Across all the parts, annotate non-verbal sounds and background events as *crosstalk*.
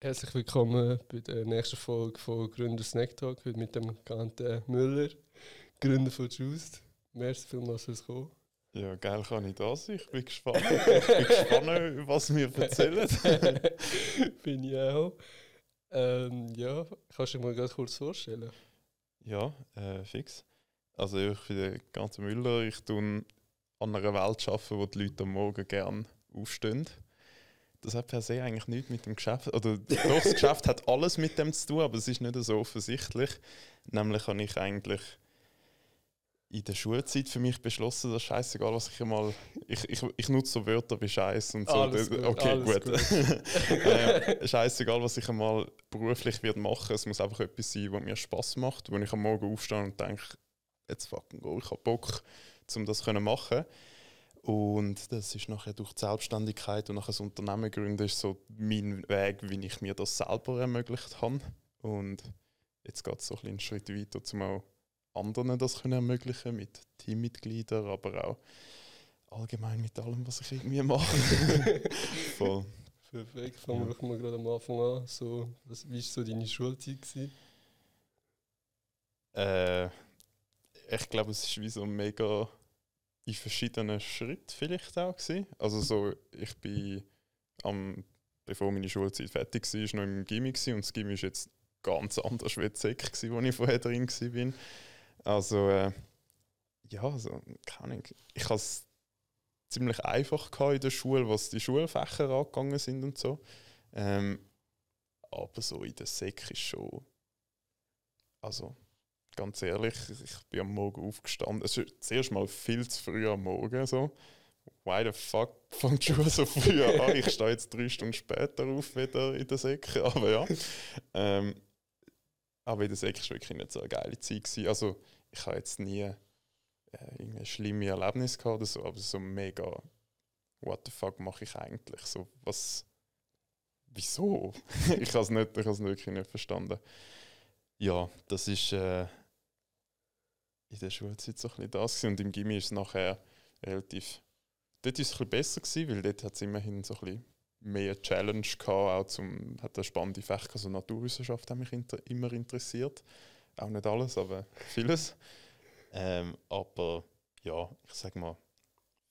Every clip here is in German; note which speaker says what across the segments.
Speaker 1: Herzlich willkommen bei der nächsten Folge von Gründer Snack Talk heute mit dem Gante Müller, Gründer von Just. Merci vielmals fürs Kommen.
Speaker 2: Ja, geil kann ich da sein. Ich bin gespannt. Ich bin gespannt, was wir erzählen. *laughs*
Speaker 1: bin ich auch. Ähm, ja, kannst du dir mal ganz kurz vorstellen?
Speaker 2: Ja, äh, fix. Also ich bin der ganze Müller. Ich tue an einer Welt arbeiten, wo die Leute am Morgen gerne aufstehen. Das hat per se eigentlich nichts mit dem Geschäft. Oder doch, das Geschäft hat alles mit dem zu tun, aber es ist nicht so offensichtlich. Nämlich habe ich eigentlich in der Schulzeit für mich beschlossen, dass scheißegal, was ich mal. Ich, ich, ich nutze so Wörter wie Scheiß und so.
Speaker 1: Alles gut,
Speaker 2: okay,
Speaker 1: alles
Speaker 2: gut.
Speaker 1: gut. *laughs*
Speaker 2: äh, scheißegal, was ich einmal beruflich wird machen. Es muss einfach etwas sein, was mir Spaß macht, wo ich am Morgen aufstehe und denke, jetzt fucking go, ich habe Bock, um das zu machen. Und das ist nachher durch die Selbstständigkeit und nachher das Unternehmen gründen, ist so mein Weg, wie ich mir das selber ermöglicht habe. Und jetzt geht es so ein bisschen einen Schritt weiter, um auch anderen das können ermöglichen mit Teammitgliedern, aber auch allgemein mit allem, was ich irgendwie mache. *laughs* Voll.
Speaker 1: Perfekt, fangen wir doch mal gerade am Anfang an. So, was, wie war so deine Schulzeit? Gewesen?
Speaker 2: Äh, ich glaube, es ist wie so mega in verschiedenen Schritten vielleicht auch gewesen. Also so, ich bin am, bevor meine Schulzeit fertig war, noch im Gimmi gewesen, und das Gimmi ist jetzt ganz anders wie die wo ich vorher drin war. Also äh, ja, also, keine Ahnung. Ich hatte es ziemlich einfach in der Schule, was die Schulfächer angegangen sind und so. Ähm, aber so in der Sek ist schon, also ganz ehrlich, ich bin am Morgen aufgestanden. Es ist zuerst mal viel zu früh am Morgen. So. Why the fuck *laughs* fängt Schule so früh an? *laughs* Ich stehe jetzt drei Stunden später auf wieder in der Säcke. *laughs* Aber ja. Ähm, aber in der Säcke war wirklich nicht so eine geile Zeit. Gewesen. Also, ich habe jetzt nie äh, irgendwie schlimme Erlebnisse gehabt oder so, aber so mega, what the fuck mache ich eigentlich? So, was, wieso? ich habe es nicht, ich es wirklich nicht verstanden. Ja, das ist äh, in der Schulzeit so ein bisschen das gewesen. und im Gimmi ist es nachher relativ, dort ist es ein besser gewesen, weil dort hat es immerhin so ein bisschen mehr Challenge gehabt, auch zum, hat eine spannende Fächer, gehabt, so Naturwissenschaft hat mich inter, immer interessiert. Auch nicht alles, aber vieles. Ähm, aber ja, ich sag mal,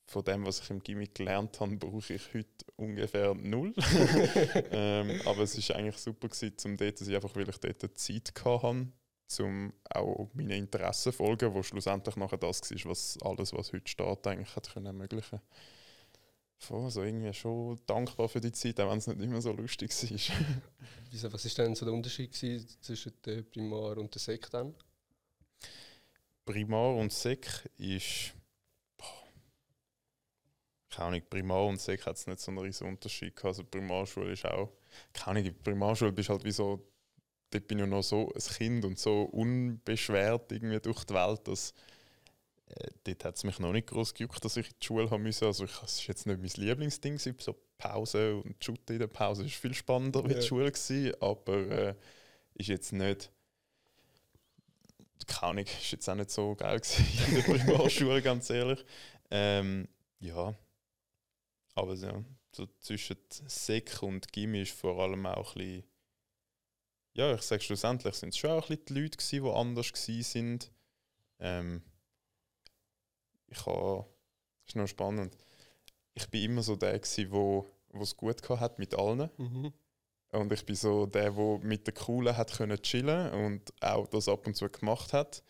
Speaker 2: von dem, was ich im Gimmick gelernt habe, brauche ich heute ungefähr null. *laughs* ähm, aber es ist eigentlich super gewesen, zum dort, dass ich einfach, weil ich dort Zeit hatte, um auch meine Interessen zu folgen, wo schlussendlich nachher das war, was alles, was heute steht, eigentlich hat können ermöglichen. Voll, also irgendwie schon dankbar für die Zeit, auch wenn es nicht immer so lustig war. *laughs*
Speaker 1: Wieso, was war denn so der Unterschied zwischen der Primar und der Sek dann?
Speaker 2: Primar und Sek ist. Boah, keine Ahnung, Primar und Sek hat es nicht so einen riesen Unterschied gehabt. Also Primarschule ist auch. Keine Ahnung, Primarschule bist halt wie so. Dort bin ich noch so ein Kind und so unbeschwert irgendwie durch die Welt, dass. Äh, dort hat es mich noch nicht groß gejuckt, dass ich in die Schule haben musste. Also ich, es war jetzt nicht mein Lieblingsding, so Pause und Shooten in der Pause war viel spannender wie
Speaker 1: Ja.
Speaker 2: die Schule, gewesen, aber äh, ist jetzt nicht keine Ahnung, ist jetzt auch nicht so geil gewesen *laughs* in der Primarschule, ganz ehrlich. Ähm, ja, aber ja, so zwischen Sek und Gimmi ist vor allem auch ein bisschen, ja, ich sage schlussendlich sind es schon auch ein bisschen die Leute gewesen, die anders sind. Ähm, ich habe, das ist noch spannend, ich bin immer so der gewesen, wo es gut hat mit allen.
Speaker 1: Mhm.
Speaker 2: Und ich bin so der, der mit den Coolen hat können chillen und auch das ab und zu gemacht hat.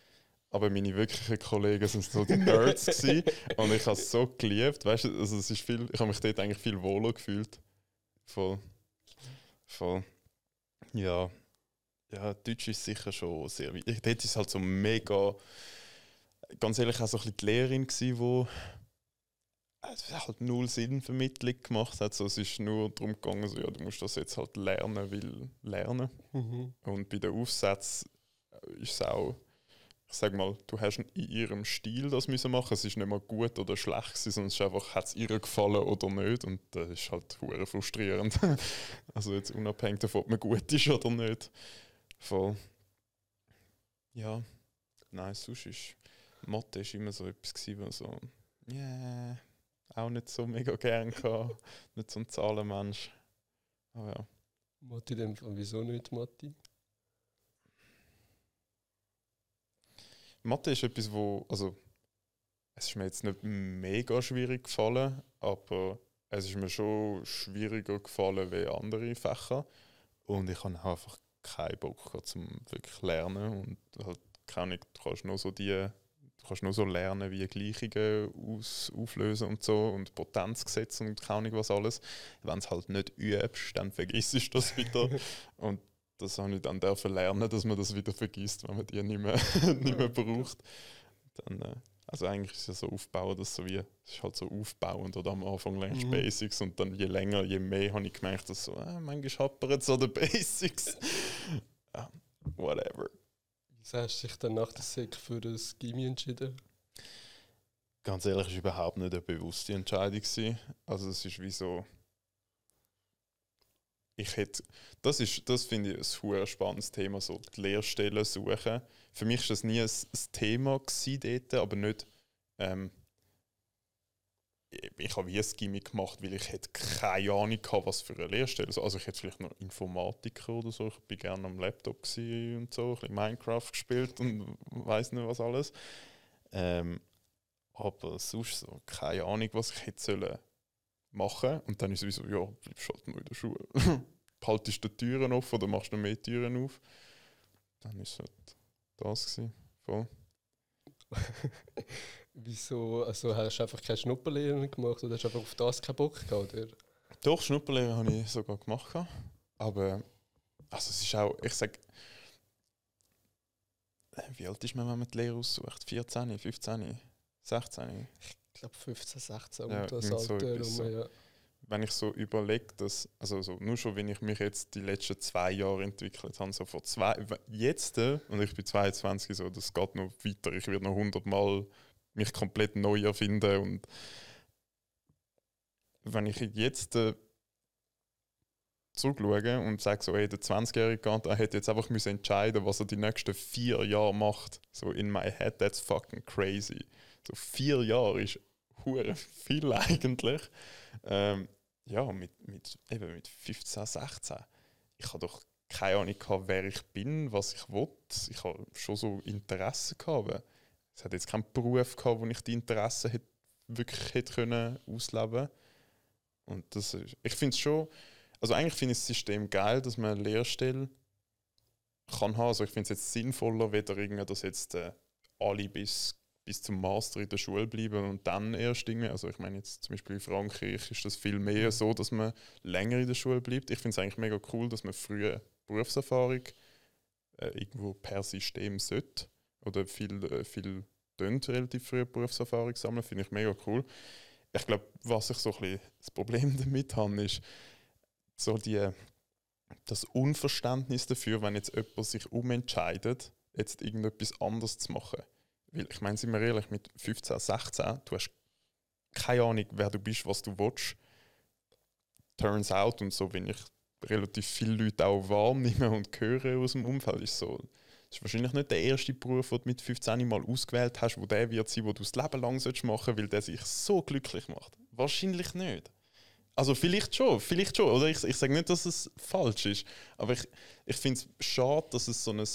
Speaker 2: Aber meine wirklichen Kollegen sind so die *laughs* Nerds gewesen. und ich habe es so geliebt, weißt du, also es ist viel, ich habe mich dort eigentlich viel wohler gefühlt. Voll, voll, ja, ja, Deutsch ist sicher schon sehr wichtig. Dort ist es halt so mega, ganz ehrlich, auch so ein bisschen die Lehrerin gewesen, wo es halt null Sinnvermittlung gemacht hat. So, es ist nur darum gegangen, so, ja, du musst das jetzt halt lernen, weil lernen.
Speaker 1: Mhm.
Speaker 2: Und bei den Aufsätzen ist es auch, ich sag mal, du hast in ihrem Stil das müssen machen. Es ist nicht mal gut oder schlecht, sondern es ist einfach, hat es ihr gefallen oder nicht. Und das ist halt frustrierend. *laughs* also jetzt unabhängig davon, ob man gut ist oder nicht. Voll. Ja, nein, sonst ist Mathe ist immer so etwas gewesen, was so, yeah, auch nicht so mega gern gehabt. *laughs* nicht so ein Zahlenmensch. Aber ja.
Speaker 1: Matti, dem Fall, wieso nicht Matti?
Speaker 2: Mathe ist etwas, wo, also es ist mir jetzt nicht mega schwierig gefallen, aber es ist mir schon schwieriger gefallen wie andere Fächer. Und ich habe auch einfach keinen Bock gehabt, zum wirklich lernen und halt kann ich, du kannst nur so die, du kannst nur so lernen, wie Gleichungen aus, auflösen und so und Potenzgesetze und keine was alles. Wenn es halt nicht übst, dann vergisst du das wieder. *laughs* und das habe ich dann dürfen lernen, dass man das wieder vergisst, wenn man die nicht mehr, *laughs* nicht mehr braucht. Dann, äh, also eigentlich ist es ja so aufbauen, dass so wie, es ist halt so aufbauend oder am Anfang lernst
Speaker 1: Mhm.
Speaker 2: Basics und dann je länger, je mehr habe ich gemerkt, dass so, äh, manchmal hapert es an den *laughs* Basics. Ja, whatever.
Speaker 1: Wieso hast du dich dann nach der Sek für das Gimmi entschieden?
Speaker 2: Ganz ehrlich, es war überhaupt nicht eine bewusste Entscheidung. Gewesen. Also es ist wie so. Ich hätte. Das ist, das finde ich ein sehr spannendes Thema, so die Lehrstellen suchen. Für mich war das nie ein, Thema dort, aber nicht. Ähm, ich- habe wie ein Gimmick gemacht, weil ich hätte keine Ahnung hatte, was für eine Lehrstelle. Also ich hätte vielleicht noch Informatiker oder so. Ich bin gerne am Laptop und so, ein bisschen Minecraft gespielt und weiß nicht was alles. Ähm, aber sonst so keine Ahnung, was ich hätte sollen machen. Und dann ist es wie so, ja, bleibst halt nur in der Schule. *laughs* Haltest du die Türen offen oder machst du noch mehr Türen auf? Dann ist es halt das gewesen. Voll. *laughs*
Speaker 1: Wieso? Also hast du einfach keine Schnupperlehre gemacht oder hast du einfach auf das keinen Bock gehabt? Oder?
Speaker 2: Doch, Schnupperlehre habe ich sogar gemacht. Aber also es ist auch, ich sage, wie alt ist man, wenn man die Lehre aussucht? 14, 15, 16?
Speaker 1: Ich glaube 15, 16
Speaker 2: Ja,
Speaker 1: das
Speaker 2: irgend so
Speaker 1: Alter
Speaker 2: etwas
Speaker 1: rum,
Speaker 2: so.
Speaker 1: ja.
Speaker 2: wenn ich so überlege, dass, also so, nur schon, wenn ich mich jetzt die letzten zwei Jahre entwickelt habe, so vor zwei, jetzt, äh, und ich bin 22, so, das geht noch weiter, ich werde noch 100 Mal mich komplett neu erfinden und wenn ich jetzt äh, zurückschaue und sage so, hey, der 20-jährige Gant, er hätte jetzt einfach müssen entscheiden, was er die nächsten vier Jahre macht. So in my head, that's fucking crazy. So vier Jahre ist hure viel eigentlich. Ähm, ja, mit, mit, eben mit 15, 16. Ich habe doch keine Ahnung gehabt, wer ich bin, was ich will. Ich habe schon so Interessen gehabt. aber Es hat jetzt keinen Beruf gehabt, wo ich die Interessen hätte, wirklich hätte können ausleben Und das ist, ich finde es schon, also eigentlich finde ich das System geil, dass man eine Lehrstelle kann haben. Also ich finde es jetzt sinnvoller, weder irgendwie, dass jetzt äh, alle bis bis zum Master in der Schule bleiben und dann erst irgendwie, also ich meine jetzt zum Beispiel in Frankreich ist das viel mehr so, dass man länger in der Schule bleibt. Ich finde es eigentlich mega cool, dass man frühe Berufserfahrung äh, irgendwo per System sollte oder viel, äh, viel relativ früh Berufserfahrung sammeln, finde ich mega cool. Ich glaube, was ich so ein bisschen das Problem *laughs* damit habe, ist so die, das Unverständnis dafür, wenn jetzt jemand sich umentscheidet, jetzt irgendetwas anderes zu machen. Weil ich meine, sind wir ehrlich, mit 15, 16, du hast keine Ahnung, wer du bist, was du willst. Turns out, und so, wenn ich relativ viele Leute auch wahrnehme und höre aus dem Umfeld, ist so, das ist wahrscheinlich nicht der erste Beruf, den du mit 15 mal ausgewählt hast, wo der wird sein, wo du das Leben lang sollst machen weil der sich so glücklich macht. Wahrscheinlich nicht. Also vielleicht schon, vielleicht schon. Oder ich, ich sage nicht, dass es falsch ist, aber ich, ich finde es schade, dass es so ein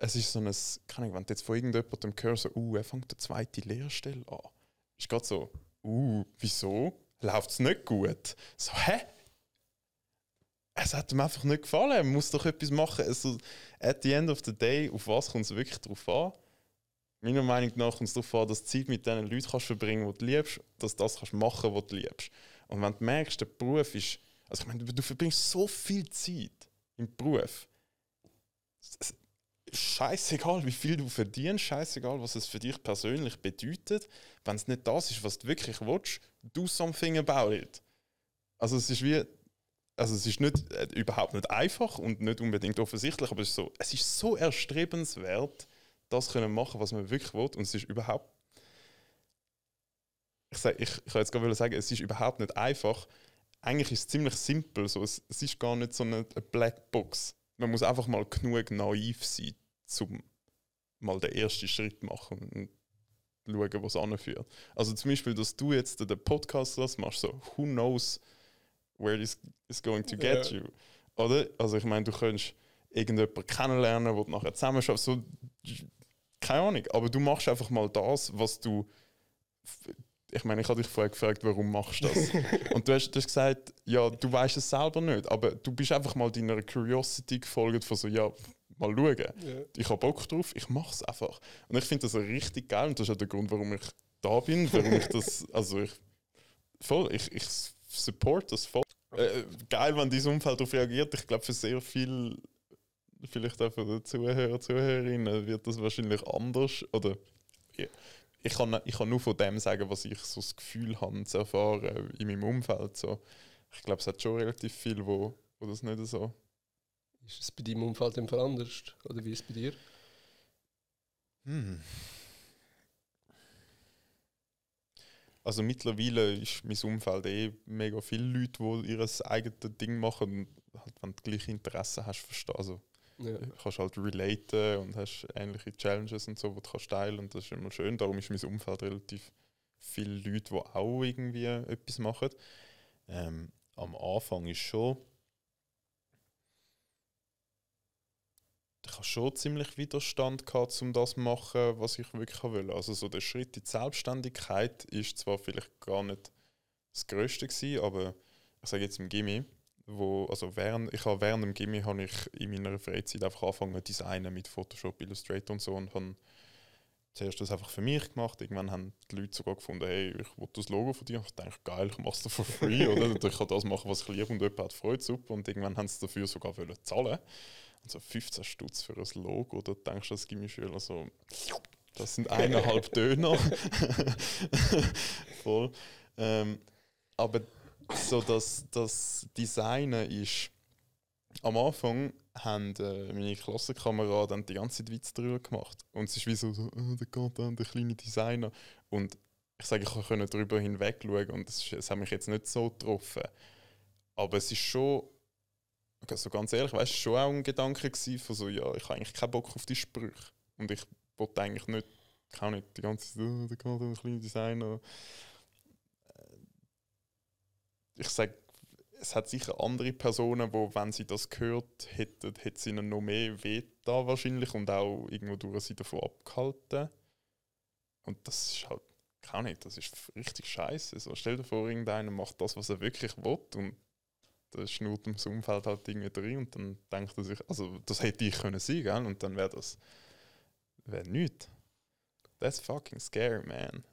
Speaker 2: es ist so ein, keine Ahnung, wenn du jetzt von irgendjemandem hörst, so, uh, er fängt eine zweite Lehrstelle an. Ist gerade so, uh, wieso? Läuft es nicht gut? So, hä? Es hat ihm einfach nicht gefallen, er muss doch etwas machen. Also, at the end of the day, auf was kommt es wirklich drauf an? Meiner Meinung nach kommt es darauf an, dass du Zeit mit den Leuten kannst verbringen die du liebst, dass du das kannst machen was du liebst. Und wenn du merkst, der Beruf ist, also ich meine, du verbringst so viel Zeit im Beruf. Scheißegal, wie viel du verdienst, scheißegal, was es für dich persönlich bedeutet. Wenn es nicht das ist, was du wirklich willst, do something about it. Also es ist wie, also es ist nicht, äh, überhaupt nicht einfach und nicht unbedingt offensichtlich, aber es ist so, es ist so erstrebenswert, das können machen, was man wirklich will und es ist überhaupt ich, sag, ich, ich jetzt gerade sagen, es ist überhaupt nicht einfach. Eigentlich ist es ziemlich simpel. So. Es, es ist gar nicht so eine, eine Blackbox. Man muss einfach mal genug naiv sein, um mal den ersten Schritt machen und schauen, was anführt. Also zum Beispiel, dass du jetzt den Podcast das machst, so, who knows where this is going to get
Speaker 1: Ja.
Speaker 2: you. Oder? Also ich meine, du könntest irgendjemanden kennenlernen, wo du nachher zusammen schaffst. So, keine Ahnung, aber du machst einfach mal das, was du. Ich meine, ich habe dich vorher gefragt, warum machst du das? *laughs* Und du hast, du hast gesagt, ja, du weißt es selber nicht, aber du bist einfach mal deiner Curiosity gefolgt von so, ja, mal schauen.
Speaker 1: Ja.
Speaker 2: Ich habe Bock drauf, ich mache es einfach. Und ich finde das richtig geil und das ist auch der Grund, warum ich da bin, warum ich das, *laughs* also ich, voll, ich, ich support das voll. Äh, geil, wenn dein Umfeld darauf reagiert. Ich glaube, für sehr viel, vielleicht auch für die Zuhörer, Zuhörerinnen, wird das wahrscheinlich anders. Oder ich, ich, kann, ich kann nur von dem sagen, was ich so das Gefühl habe zu erfahren in meinem Umfeld. So. Ich glaube, es hat schon relativ viel, wo, wo das nicht so.
Speaker 1: Ist es bei deinem Umfeld im Fall anders? Oder wie ist es bei dir?
Speaker 2: Hm. Also mittlerweile ist mein Umfeld eh mega viele Leute, die ihr eigenes Ding machen und halt, wenn du gleiche Interessen hast, verstehst also
Speaker 1: Ja.
Speaker 2: kannst halt relaten und hast ähnliche Challenges und so, die du kannst teilen und das ist immer schön. Darum ist mein Umfeld relativ viele Leute, die auch irgendwie etwas machen. Ähm, am Anfang ist schon ich habe schon ziemlich Widerstand gehabt, um das zu machen, was ich wirklich will. Also so der Schritt in die Selbstständigkeit ist zwar vielleicht gar nicht das Größte gewesen, aber ich sage jetzt im Gimmi, wo, also während, ich habe während dem Gimmi habe ich in meiner Freizeit einfach angefangen designen mit Photoshop, Illustrator und so und habe zuerst das einfach für mich gemacht. Irgendwann haben die Leute sogar gefunden, hey, ich will das Logo von dir. Ich dachte, geil, ich mache es for free, oder? Ich kann das machen, was ich liebe und jemand hat Freude, super. Und irgendwann haben sie dafür sogar wollen zahlen. Und so 15 Stutz für ein Logo, da denkst du als Gimmischüler so, das sind eineinhalb *laughs* Döner. *laughs* Voll. Ähm, aber so das, das Designen ist am Anfang haben äh, meine Klassenkameraden die ganze Zeit Witze darüber gemacht. Und es ist wie so, so oh, der dann, der kleine Designer. Und ich sage, ich konnte darüber hinweg schauen und es, es hat mich jetzt nicht so getroffen. Aber es ist schon, also ganz ehrlich, weißt, schon auch ein Gedanke von so, ja, ich habe eigentlich keinen Bock auf die Sprüche. Und ich wollte eigentlich nicht, kann nicht die ganze Zeit, oh, der geht dann, der kleine Designer. Ich sage, es hat sicher andere Personen, wo, wenn sie das gehört hätten, hätte es ihnen noch mehr weh da wahrscheinlich und auch irgendwo durch sie davon abgehalten. Und das ist halt, kann nicht, das ist richtig scheiße. So, stell dir vor, irgendeiner macht das, was er wirklich will und da schnurrt im Umfeld halt irgendwie rein und dann denkt er sich, also das hätte ich können sein, gell? Und dann wäre das, wäre nichts. That's fucking scary, man.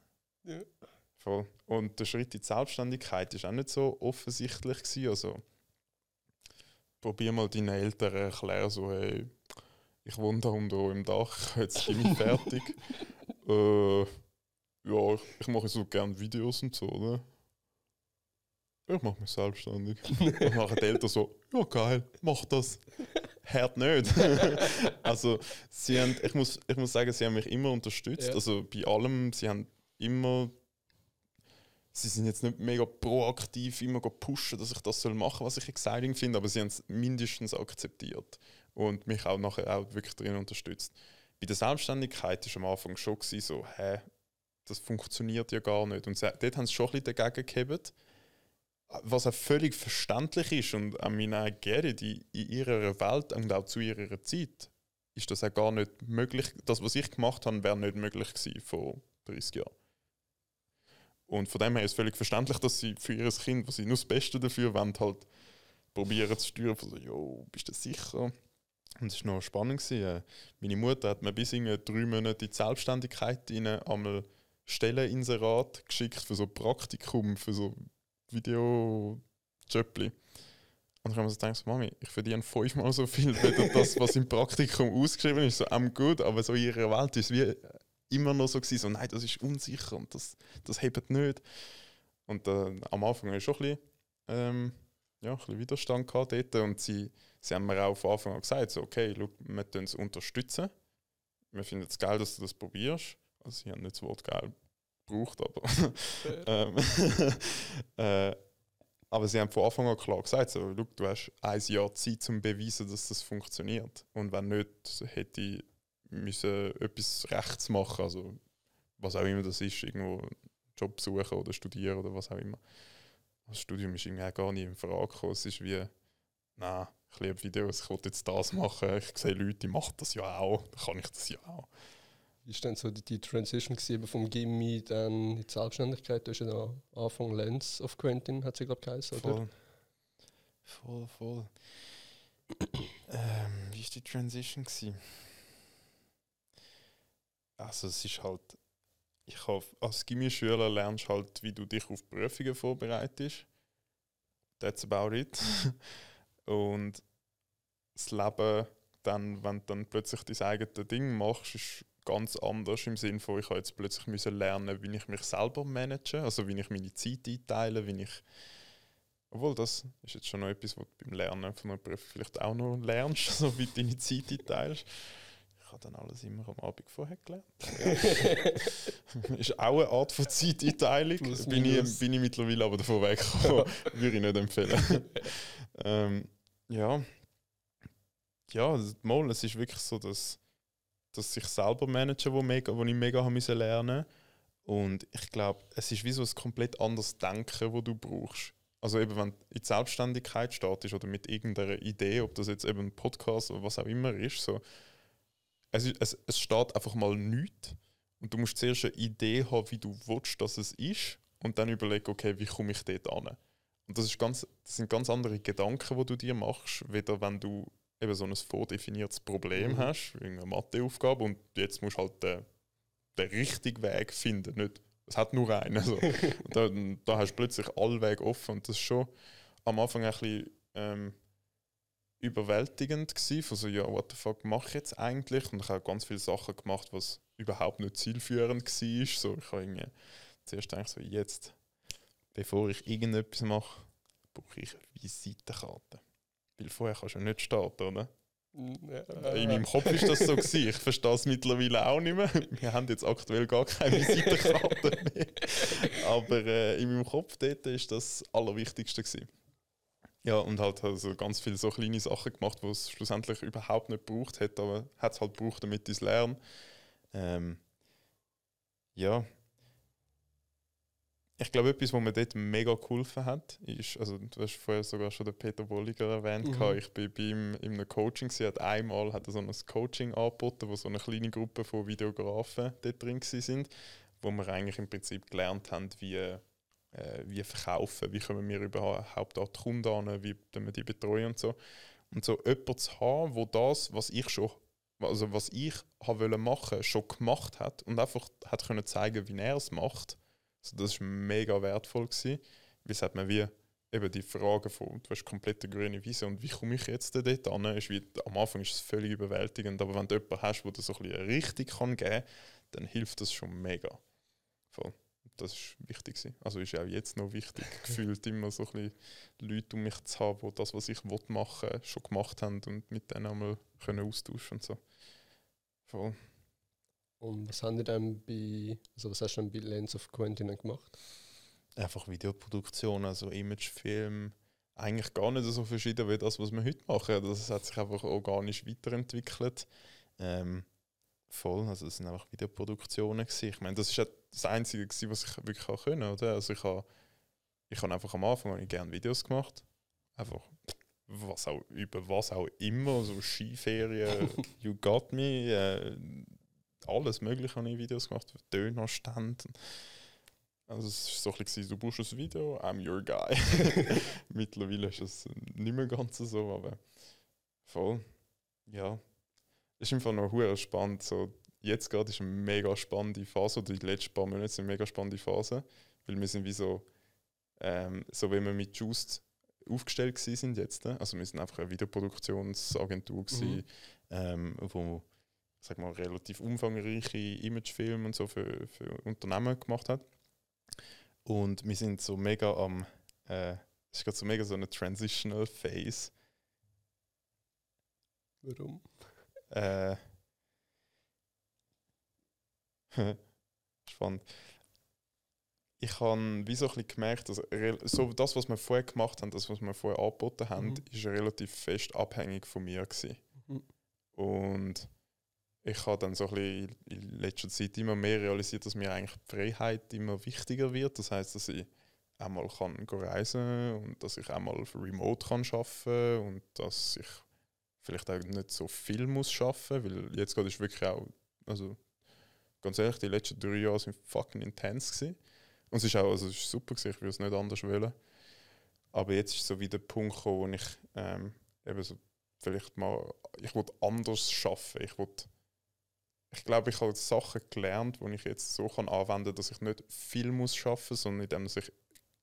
Speaker 1: Ja.
Speaker 2: Voll. Und der Schritt in die Selbstständigkeit ist auch nicht so offensichtlich gewesen. Also, probier mal deinen Eltern erklären, so, hey, ich wohne da unten im Dach, *laughs* jetzt bin ich fertig. *laughs* äh, ja, ich, ich mache so gerne Videos und so, ne? Ich mache mich selbstständig. Dann machen die Eltern so, ja geil, mach das. Hört nicht. *laughs* also, sie haben, ich, muss, ich muss sagen, sie haben mich immer unterstützt.
Speaker 1: Ja.
Speaker 2: Also bei allem, sie haben immer sie sind jetzt nicht mega proaktiv immer pushen, dass ich das soll machen, was ich exciting finde, aber sie haben es mindestens akzeptiert und mich auch nachher auch wirklich drin unterstützt. Bei der Selbstständigkeit war am Anfang schon so, hä, das funktioniert ja gar nicht. Und sie, dort haben sie schon ein bisschen dagegen gehabt, was auch völlig verständlich ist und I mean, I get it, in, ihrer Welt und auch zu ihrer Zeit ist das auch gar nicht möglich. Das, was ich gemacht habe, wäre nicht möglich gewesen vor 30 Jahren. Und von dem her ist es völlig verständlich, dass sie für ihr Kind, was sie nur das Beste dafür wollen, halt probieren zu steuern, von so, jo, bist du sicher? Und es war noch spannend. Gewesen. äh, Meine Mutter hat mir bis in drei Monate in die Selbstständigkeit rein einmal Stelleninserat geschickt für so Praktikum, für so Video-Jöppli. Und ich habe mir so gedacht, Mami, ich verdiene fünfmal so viel, wie das, was im Praktikum ausgeschrieben ist. So, am gut, aber so in ihrer Welt ist wie immer noch so gewesen, so, nein, das ist unsicher und das, das hebt nicht. Und äh, am Anfang habe ich schon ein bisschen, ähm, ja, ein bisschen Widerstand gehabt dort und sie, sie haben mir auch von Anfang an gesagt, so, okay, look, wir tun es unterstützen. Wir finden es geil, dass du das probierst. Also sie haben nicht das Wort geil gebraucht, aber *laughs* ähm, *laughs* äh, aber sie haben von Anfang an klar gesagt, so, look, du hast ein Jahr Zeit, um zu beweisen, dass das funktioniert. Und wenn nicht, hätte ich müssen etwas rechts machen, also was auch immer das ist, irgendwo Job suchen oder studieren oder was auch immer. Das Studium ist irgendwie auch gar nicht in Frage gekommen. Es ist wie, nein, ich liebe Videos, ich will jetzt das machen, ich sehe Leute, die machen das ja auch, dann kann ich das ja auch.
Speaker 1: War dann so die, die Transition gewesen, vom Gimme dann die Selbstständigkeit? Du hast ja da Anfang Lens of Quentin, hat sie glaube ich geheißen, oder?
Speaker 2: Voll. Voll, voll. *clears throat* ähm, wie war die Transition? Gewesen? Also es ist halt, ich habe, als Gimmi-Schüler lernst halt, wie du dich auf Prüfungen vorbereitest. That's about it. *laughs* Und das Leben, dann, wenn du dann plötzlich dein eigenes Ding machst, ist ganz anders im Sinne von, ich habe jetzt plötzlich müssen lernen, wie ich mich selber manage, also wie ich meine Zeit einteile, wie ich obwohl, das ist jetzt schon noch etwas, was du beim Lernen von einer Prüfung vielleicht auch noch lernst, *laughs* so wie du deine Zeit einteilst. Ich habe dann alles immer am Abend vorher gelernt. *laughs* ist auch eine Art von Zeiteinteilung.
Speaker 1: Plus,
Speaker 2: Bin ich, bin ich mittlerweile aber davon weggekommen. Würde ich nicht empfehlen. *laughs* ähm, ja. Ja, also, mal, es ist wirklich so, dass, dass sich selber managen, wo, mega, wo ich mega haben müssen lernen Und ich glaube, es ist wie so ein komplett anderes Denken, wo du brauchst. Also eben, wenn du in die Selbstständigkeit startest oder mit irgendeiner Idee, ob das jetzt eben ein Podcast oder was auch immer ist, so, es, ist, es, es steht einfach mal nichts und du musst zuerst eine Idee haben, wie du willst, dass es ist und dann überlegen, okay, wie komme ich dort an? Und das, ist ganz, das sind ganz andere Gedanken, die du dir machst, weder wenn du eben so ein vordefiniertes Problem
Speaker 1: Mhm.
Speaker 2: hast, irgendeine Matheaufgabe und jetzt musst du halt den, den richtigen Weg finden, nicht es hat nur einen. So. *laughs* Und da, da hast du plötzlich alle Wege offen und das ist schon am Anfang ein bisschen ähm, überwältigend gewesen, von so, ja, what the fuck mache ich jetzt eigentlich? Und ich habe ganz viele Sachen gemacht, was überhaupt nicht zielführend war. So, ich habe irgendwie zuerst gedacht, so, jetzt, bevor ich irgendetwas mache, brauche ich Visitenkarte. Weil vorher kannst du ja nicht starten, oder?
Speaker 1: Ja.
Speaker 2: In meinem Kopf ist das so gewesen. Ich verstehe es mittlerweile auch nicht mehr. Wir haben jetzt aktuell gar keine Visitenkarte *laughs* mehr. Aber äh, in meinem Kopf dort ist das Allerwichtigste gewesen. Ja, und halt also ganz viele so kleine Sachen gemacht, die es schlussendlich überhaupt nicht gebraucht hat, aber hat es halt gebraucht, damit ich es lerne. Ähm, ja. Ich glaube, etwas, was mir dort mega geholfen hat, ist, also du hast vorher sogar schon den Peter Bolliger erwähnt,
Speaker 1: Mhm.
Speaker 2: ich bin bei ihm in einem Coaching, sie hat einmal hat er so ein Coaching angeboten, wo so eine kleine Gruppe von Videografen dort drin sind, wo wir eigentlich im Prinzip gelernt haben, wie, äh, wie verkaufen, wie kommen wir überhaupt an die Kunden an, wie wir die betreuen und so. Und so jemanden zu haben, wo das, was ich schon, also was ich haben wollte machen, schon gemacht hat und einfach hat können zeigen, wie er es macht, also das war mega wertvoll. Gewesen, weil es hat mir wie eben die Frage von, du hast komplett eine grüne Wiese und wie komme ich jetzt dort an, ist wie, am Anfang ist es völlig überwältigend, aber wenn du jemanden hast, der dir so ein bisschen eine Richtung kann geben kann, dann hilft das schon mega. Voll. Das ist wichtig. gewesen. Also ist auch jetzt noch wichtig, *laughs* gefühlt immer so ein bisschen Leute um mich zu haben, die das, was ich will machen schon gemacht haben und mit denen einmal können austauschen und so. Voll.
Speaker 1: Und was haben ihr dann bei, also was hast du dann bei Lens of Quentin gemacht?
Speaker 2: einfach Videoproduktion, also Imagefilm, eigentlich gar nicht so verschieden wie das, was wir heute machen. Das hat sich einfach organisch weiterentwickelt. Ähm, voll, also es sind einfach Videoproduktionen gewesen. Ich meine, das ist ja das Einzige gewesen, was ich wirklich auch können, oder? Also ich habe ich habe einfach am Anfang gerne Videos gemacht, einfach was auch über was auch immer, so Skiferien, *laughs* You Got Me, äh, alles Mögliche habe ich Videos gemacht, Dönerstände. Also es war so ein bisschen, du brauchst ein Video, I'm your guy. *laughs* Mittlerweile ist es nicht mehr ganz so, aber voll. Ja. Es ist einfach noch hure spannend. So, jetzt gerade ist eine mega spannende Phase, oder die letzten paar Monate sind eine mega spannende Phase, weil wir sind wie so, ähm, so wie wir mit Just aufgestellt sind jetzt. Ne? Also wir sind einfach eine Videoproduktionsagentur gewesen,
Speaker 1: Mhm.
Speaker 2: ähm, wo sag mal, relativ umfangreiche Imagefilme und so für, für Unternehmen gemacht hat. Und wir sind so mega am, äh, es ist gerade so mega so eine Transitional Phase.
Speaker 1: Warum?
Speaker 2: Äh, *laughs* spannend. Ich habe wie so ein bisschen gemerkt, dass so das, was wir vorher gemacht haben, das, was wir vorher angeboten haben,
Speaker 1: Mhm.
Speaker 2: ist relativ fest abhängig von mir gewesen.
Speaker 1: Mhm.
Speaker 2: Und ich habe dann so ein bisschen in letzter Zeit immer mehr realisiert, dass mir eigentlich die Freiheit immer wichtiger wird. Das heißt, dass ich einmal kann reisen und dass ich einmal remote kann arbeiten und dass ich vielleicht auch nicht so viel muss schaffen, weil jetzt gerade ist wirklich auch, also ganz ehrlich, die letzten drei Jahre sind fucking intense gewesen. Und es ist auch, also es ist super gewesen, ich würde es nicht anders wollen. Aber jetzt ist so wie der Punkt gekommen, wo ich ähm, eben so vielleicht mal, ich wollte anders schaffen. Ich wollte, ich glaube, ich habe Sachen gelernt, die ich jetzt so kann anwenden, dass ich nicht viel muss schaffen, sondern indem ich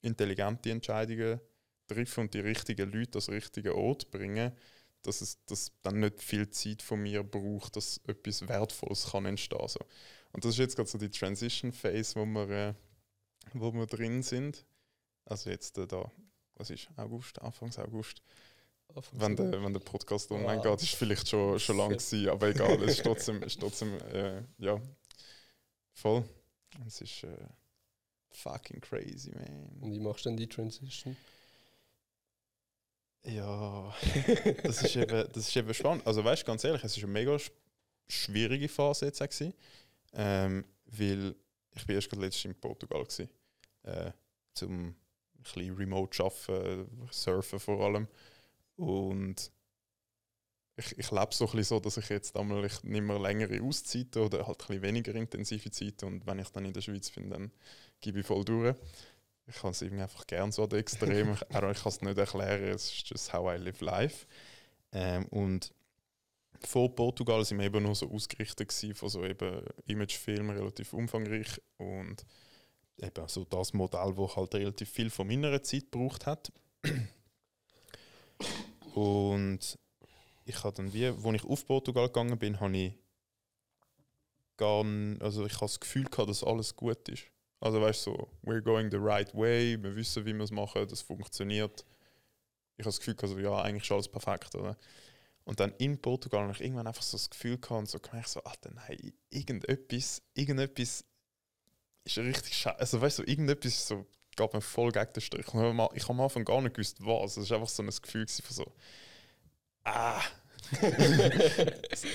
Speaker 2: intelligente Entscheidungen treffe und die richtigen Leute an den richtigen Ort bringe, dass es dass dann nicht viel Zeit von mir braucht, dass etwas Wertvolles kann entstehen. So. Und das ist jetzt gerade so die Transition Phase, wo wir, äh, wo wir drin sind. Also jetzt äh, da, was ist August, Anfangs August. Wenn der, wenn der Podcast online wow. geht, ist vielleicht schon, *laughs* schon lang gewesen, aber egal, es ist *laughs* trotzdem, ist trotzdem äh, ja, voll. Es ist äh, fucking crazy, man.
Speaker 1: Und wie machst du denn die Transition?
Speaker 2: Ja, das ist eben, *laughs* das ist eben spannend. Also weißt du, ganz ehrlich, es ist eine mega schwierige Phase jetzt gewesen, ähm, weil ich bin erst gerade letztens in Portugal gewesen, äh, zum ein bisschen remote arbeiten, surfen vor allem. Und ich, ich lebe so ein bisschen so, dass ich jetzt einmal nicht mehr längere Auszeiten oder halt ein bisschen weniger intensive Zeiten und wenn ich dann in der Schweiz bin, dann gebe ich voll durch. Ich kann es irgendwie einfach gern so Extrem. ich, *laughs* ich kann es nicht erklären, es ist just how I live life. Ähm, und vor Portugal sind wir eben nur so ausgerichtet von so eben Imagefilmen, relativ umfangreich und eben so das Modell, das halt relativ viel von meiner Zeit gebraucht hat. Und ich habe dann wie, als ich auf Portugal gegangen bin, habe ich gar also ich habe das Gefühl gehabt, dass alles gut ist. Also weißt du, so, we're going the right way, wir wissen, wie wir es machen, das funktioniert. Ich habe das Gefühl gehabt, so, ja, eigentlich ist alles perfekt, oder? Und dann in Portugal habe ich irgendwann einfach so das Gefühl gehabt und so gemerkt, so, Alter, nein, irgendetwas, irgendetwas ist richtig scheiße. Also weißt du, so, irgendetwas ist so geht mir voll gegen den Strich. Ich habe am Anfang gar nicht gewusst, was. Es war einfach so ein Gefühl von so, ah. *laughs*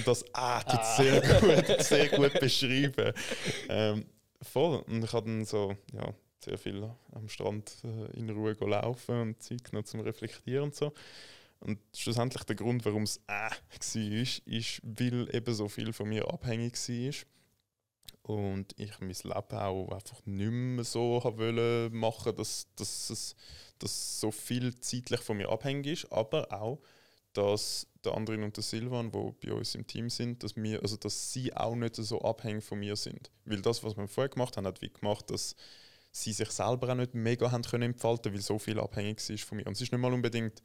Speaker 2: das Ah tut ah. sehr gut, sehr gut beschreiben. Ähm, voll. Und ich habe dann so, ja, sehr viel am Strand äh, in Ruhe laufen und Zeit noch zum Reflektieren und so. Und schlussendlich der Grund, warum es äh war, ist, ist, weil eben so viel von mir abhängig war und ich mein Leben auch einfach nicht mehr so wollen machen, dass, dass es dass so viel zeitlich von mir abhängig ist, aber auch, dass der Andrin und der Silvan, die bei uns im Team sind, dass, wir, also dass sie auch nicht so abhängig von mir sind. Weil das, was wir vorher gemacht haben, hat wie gemacht, dass sie sich selber auch nicht mega haben können entfalten, weil so viel abhängig ist von mir. Und es ist nicht mal unbedingt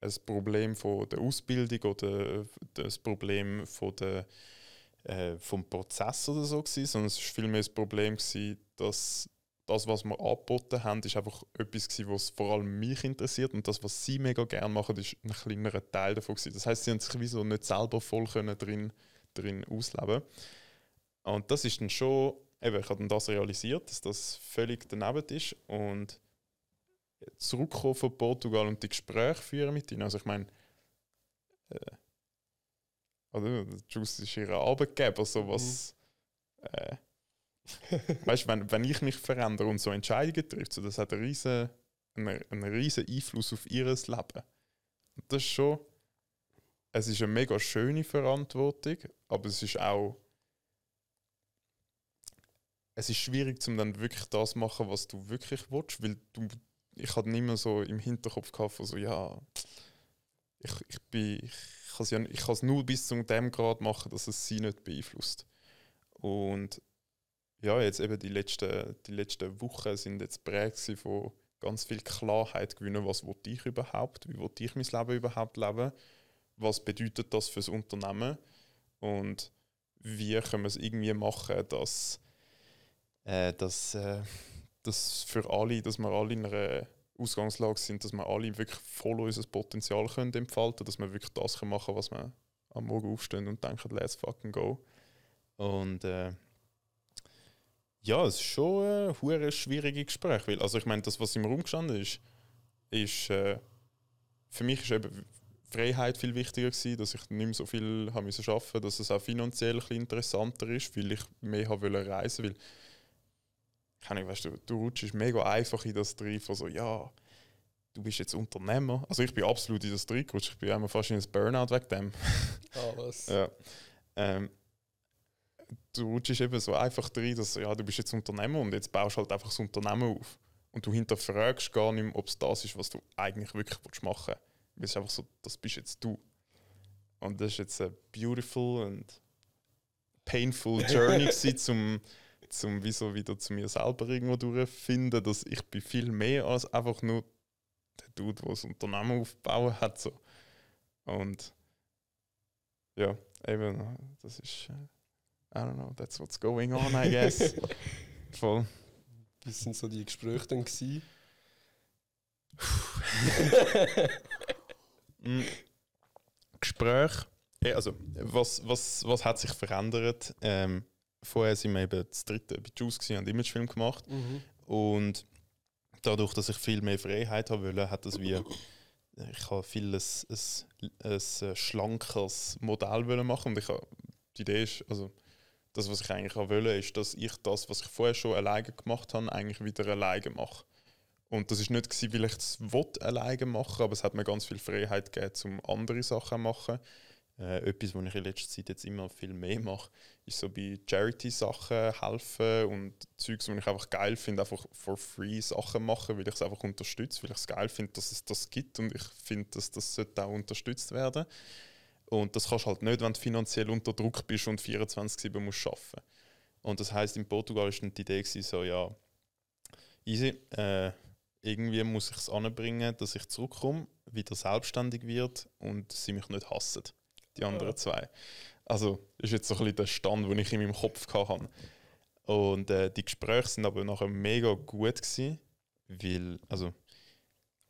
Speaker 2: ein Problem von der Ausbildung oder das Problem von der äh, vom Prozess oder so gewesen, sondern es war vielmehr das Problem gewesen, dass das, was wir angeboten haben, ist einfach etwas gewesen, was vor allem mich interessiert und das, was sie mega gerne machen, ist ein kleinerer Teil davon gewesen. Das heißt, sie haben sich wie so nicht selber voll können drin, drin ausleben. Und das ist dann schon, eben, ich habe dann das realisiert, dass das völlig daneben ist und zurückkommen von Portugal und die Gespräche führen mit ihnen. Also ich meine, äh, oder? Juice ist ihr Arbeitgeber, so was. Mhm. Äh, *laughs* weißt du, wenn, wenn ich mich verändere und so Entscheidungen trifft, so, das hat einen riesen, einen, einen riesen Einfluss auf ihr Leben. Und das ist schon. Es ist eine mega schöne Verantwortung, aber es ist auch. Es ist schwierig, um dann wirklich das zu machen, was du wirklich willst, weil du, ich hatte nicht mehr so im Hinterkopf gehabt, so, ja, ich, ich bin. Ich, kann ja, ich kann es nur bis zu dem Grad machen, dass es sie nicht beeinflusst. Und ja, jetzt eben die letzten, die letzten Wochen sind jetzt prägt von ganz viel Klarheit gewinnen, was will ich überhaupt, wie will ich mein Leben überhaupt leben, was bedeutet das fürs Unternehmen? Und wie können wir es irgendwie machen, dass, äh, dass, äh, dass für alle, dass wir alle in einer Ausgangslage sind, dass wir alle wirklich voll unser Potenzial können entfalten können, dass wir wirklich das machen können, was wir am Morgen aufstehen und denken, let's fucking go. Und äh, ja, es ist schon ein äh, schwieriges Gespräch, weil also ich meine, das, was im Raum gestanden ist, ist äh, für mich ist eben Freiheit viel wichtiger gewesen, dass ich nicht mehr so viel haben müssen schaffen, dass es auch finanziell ein interessanter ist, weil ich mehr habe reisen, weil keine Ahnung, weißt du, du rutschst mega einfach in das drin, von so, ja, du bist jetzt Unternehmer. Also ich bin absolut in das drin gerutscht, ich bin einmal fast in ein Burnout wegen dem.
Speaker 1: Ah, was? *laughs*
Speaker 2: ja. Ähm, du rutschst eben so einfach drin, dass ja, du bist jetzt Unternehmer und jetzt baust halt einfach das Unternehmen auf. Und du hinterfragst gar nicht mehr, ob es das ist, was du eigentlich wirklich machen willst. Weil es ist einfach so, das bist jetzt du. Und das ist jetzt eine beautiful and painful *laughs* journey gewesen, zum, zum wieso wieder zu mir selber irgendwo durchfinden, dass ich bin viel mehr als einfach nur der Dude, der das Unternehmen aufbauen hat. So. Und ja, eben, das ist, äh, I don't know, that's what's going on, I guess. *laughs* Voll.
Speaker 1: Wie sind so die Gespräche dann gewesen? *laughs*
Speaker 2: Mm. Gespräch. Also, was, was, was hat sich verändert? Ähm, vorher sind wir eben das dritte bei Juice gewesen, haben Imagefilm gemacht. Und dadurch, dass ich viel mehr Freiheit haben wollte, hat das wie ich habe viel ein, ein, ein schlankes Modell wollen machen und ich habe, die Idee ist, also das, was ich eigentlich wollte, ist, dass ich das, was ich vorher schon alleine gemacht habe, eigentlich wieder alleine mache. Und das ist nicht gewesen, weil ich es alleine machen aber es hat mir ganz viel Freiheit gegeben, um andere Sachen zu machen. Äh, etwas, was ich in letzter Zeit jetzt immer viel mehr mache, ist so bei Charity-Sachen helfen und Zeugs, die ich einfach geil finde, einfach for free Sachen machen, weil ich es einfach unterstütze, weil ich es geil finde, dass es das gibt und ich finde, dass das sollte auch unterstützt werden. Und das kannst du halt nicht, wenn du finanziell unter Druck bist und 24-7 musst arbeiten. Und das heißt in Portugal dann die Idee gewesen, so, ja, easy, äh, irgendwie muss ich es anbringen, dass ich zurückkomme, wieder selbstständig wird und sie mich nicht hassen die anderen ja. zwei. Also ist jetzt so ein bisschen der Stand, den ich in meinem Kopf hatte. Und äh, die Gespräche sind aber nachher mega gut gewesen, weil, also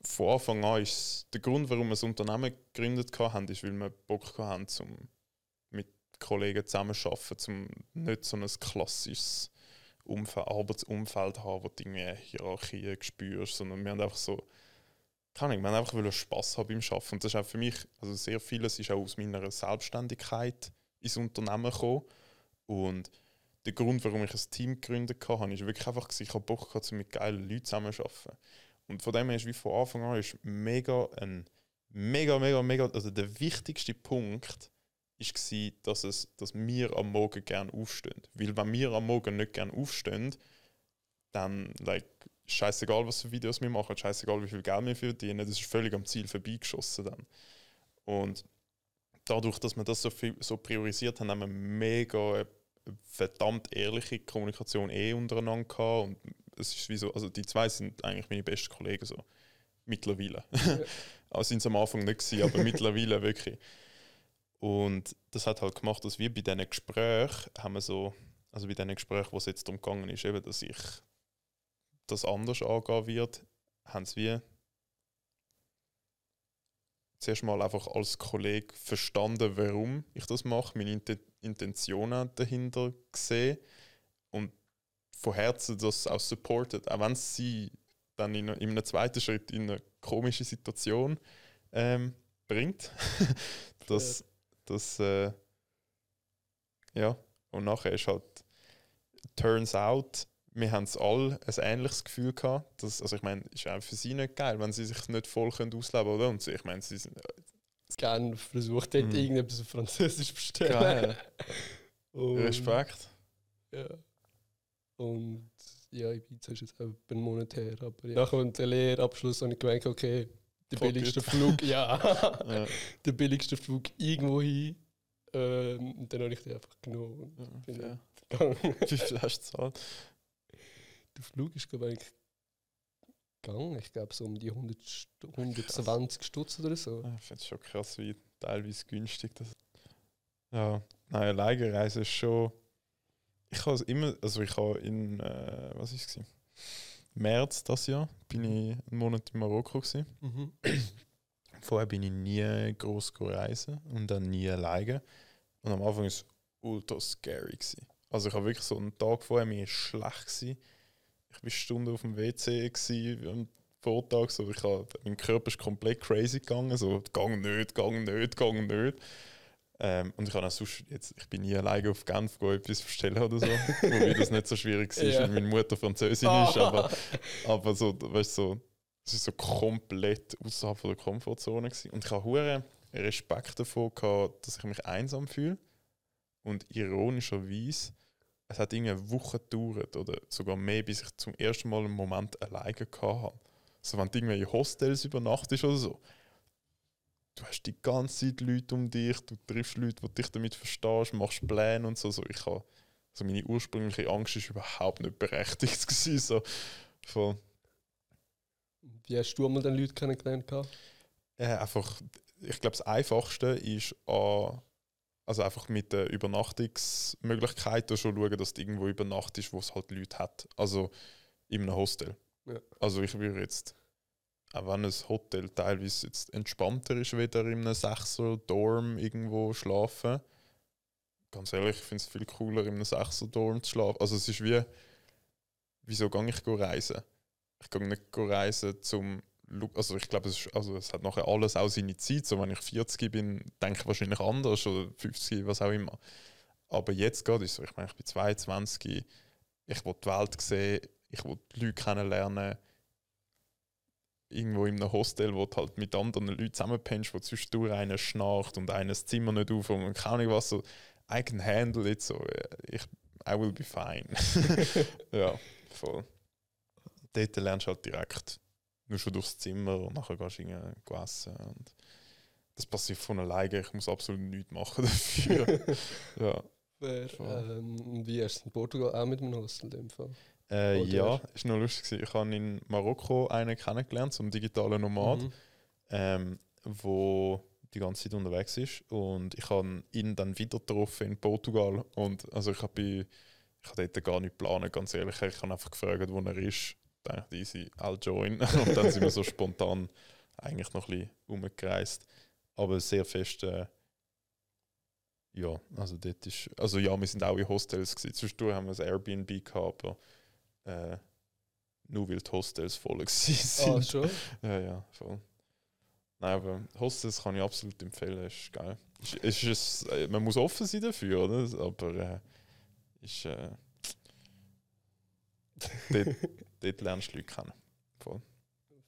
Speaker 2: von Anfang an ist der Grund, warum wir das Unternehmen gegründet haben, ist, weil wir Bock hatten, zum mit Kollegen zusammenzuarbeiten, um nicht so ein klassisches Umfeld, Arbeitsumfeld zu haben, wo du irgendwie Hierarchien spürst, sondern wir haben einfach so kann ich, haben einfach Spass haben beim Arbeiten. Und das ist auch für mich, also sehr vieles ist auch aus meiner Selbstständigkeit ins Unternehmen gekommen. Und der Grund, warum ich ein Team gegründet habe, ist wirklich einfach, ich habe Bock gehabt, mit geilen Leuten zusammenzuarbeiten. Und von dem her ist wie von Anfang an ist mega ein mega, mega, mega, also der wichtigste Punkt war, dass, es, dass wir am Morgen gerne aufstehen. Weil wenn wir am Morgen nicht gerne aufstehen, dann like, scheißegal, was für Videos wir machen, scheißegal, wie viel Geld wir verdienen, das ist völlig am Ziel vorbeigeschossen dann. Und dadurch, dass wir das so, viel, so priorisiert haben, haben wir mega verdammt ehrliche Kommunikation eh untereinander gehabt und es ist wie so, also die zwei sind eigentlich meine besten Kollegen so mittlerweile. Ja. *laughs* also sind es am Anfang nicht gewesen, aber mittlerweile *laughs* wirklich. Und das hat halt gemacht, dass wir bei diesen Gesprächen haben wir so, also bei diesen Gesprächen, wo es jetzt darum gegangen ist, eben, dass ich das anders angehen wird, haben sie wie zuerst mal einfach als Kollege verstanden, warum ich das mache, meine Intentionen dahinter gesehen und von Herzen das auch supportet, auch wenn sie dann in, in einem zweiten Schritt in eine komische Situation ähm, bringt. *laughs* das, das äh, ja, und nachher ist halt, turns out, wir haben es alle ein ähnliches Gefühl gehabt. Dass, also ich meine, ist auch für sie nicht geil, wenn sie sich nicht voll können ausleben können, oder? Und ich meine, sie sind...
Speaker 1: Gerne versucht hätte, mm. irgendetwas auf Französisch zu bestellen.
Speaker 2: Geil. *laughs* Respekt.
Speaker 1: Ja. Und ja, Ibiza ist jetzt auch einen Monat her, aber ja. Nach dem Lehrabschluss habe ich gemerkt, okay, der billigste. Flug, ja, *laughs* ja, *laughs* der billigste Flug irgendwo hin. Ähm, und dann habe ich den einfach genommen.
Speaker 2: Ja, ja. Wie viel hast du gezahlt?
Speaker 1: Der Flug ist, glaube ich, gegangen. Ich glaube, so um die 100 120 Stutz oder so.
Speaker 2: ich finde es schon krass, wie teilweise günstig das Ja, nein, alleine ist schon. Ich habe immer, also ich habe in, äh, was ist es? März das Jahr bin ich einen Monat in Marokko gewesen. Mhm. *clears throat* Vorher bin ich nie groß reisen und dann nie alleine. Und am Anfang war es ultra scary. Gewesen. Also ich habe wirklich so einen Tag vorher mir schlecht gewesen ich war Stunde auf dem WC am Vortag, so, ich hab, mein Körper ist komplett crazy gegangen, so, gang nicht, gang nicht, gang nicht. Ähm, und ich kann auch sonst, jetzt, ich bin nie alleine auf Genf go etwas bestellen oder so, *laughs* wobei das nicht so schwierig ist, ja. weil meine Mutter Französin oh. ist, aber, aber so, weißt so, es ist so komplett außerhalb der Komfortzone gewesen. Und ich habe hohen Respekt davor gehabt, dass ich mich einsam fühle. Und ironischerweise, es hat irgendwie eine Woche gedauert oder sogar mehr, bis ich zum ersten Mal einen Moment alleine gehabt habe. So, wenn du irgendwie in Hostels übernachtest oder so, du hast die ganze Zeit Leute um dich, du triffst Leute, die dich damit verstehst, machst Pläne und so. so ich habe, also meine ursprüngliche Angst war überhaupt nicht berechtigt. *laughs* Gewesen, so. Von,
Speaker 1: Wie hast du einmal den Leute kennengelernt?
Speaker 2: Äh, einfach, ich glaube, das Einfachste ist an, also einfach mit den Übernachtungsmöglichkeiten schon schauen, dass du irgendwo übernachtest, wo es halt Leute hat. Also in einem Hostel. Ja. Also ich würde jetzt auch wenn ein Hotel teilweise jetzt entspannter ist, wieder in einem Sechser Dorm irgendwo schlafen. Ganz ehrlich, ich finde es viel cooler, in einem Sechser Dorm zu schlafen. Also es ist wie, wieso gehe ich reisen? Ich gehe nicht reisen zum also ich glaube, es, also es hat nachher alles auch seine Zeit. So, wenn ich 40 bin, denke ich wahrscheinlich anders oder 50, was auch immer. Aber jetzt geht es so, ich meine, ich bin 22, ich will die Welt sehen, ich will die Leute kennenlernen, irgendwo in einem Hostel, wo du halt mit anderen Leuten zusammenpennst, wo zwischendurch einer schnarcht und eines Zimmer nicht auf und keine Ahnung was, so I can handle it, so ich, I will be fine. *laughs* *laughs* ja, voll. Dort lernst du halt direkt nur schon durchs Zimmer und nachher gehst du irgendwie essen und das passiert von alleine, ich muss absolut nichts machen dafür. *laughs* ja.
Speaker 1: Wer, ähm, wie hast du in Portugal auch mit dem Hostel in dem Fall?
Speaker 2: Äh, ja, ist noch lustig. Ich habe in Marokko einen kennengelernt, so einen digitalen Nomad, mhm. ähm, wo die ganze Zeit unterwegs ist. Und ich habe ihn dann wieder getroffen in Portugal. Und also ich habe ich habe dort gar nicht geplant, ganz ehrlich. Ich habe einfach gefragt, wo er ist. Ich dachte, easy, I'll join. *laughs* und dann sind wir so spontan eigentlich noch ein bisschen umgereist. Aber sehr fest, äh, ja, also dort ist, also ja, wir sind auch in Hostels gewesen. Zwischendurch haben wir ein Airbnb gehabt, aber äh, nur weil die Hostels voll sind.
Speaker 1: Ah, schon? *laughs*
Speaker 2: ja, ja, voll. Nein, aber Hostels kann ich absolut empfehlen, ist geil. Ist, ist, ist, äh, man muss offen sein dafür, oder? Aber äh, ist, äh, *laughs* dort, dort lernst du Leute kennen. Voll.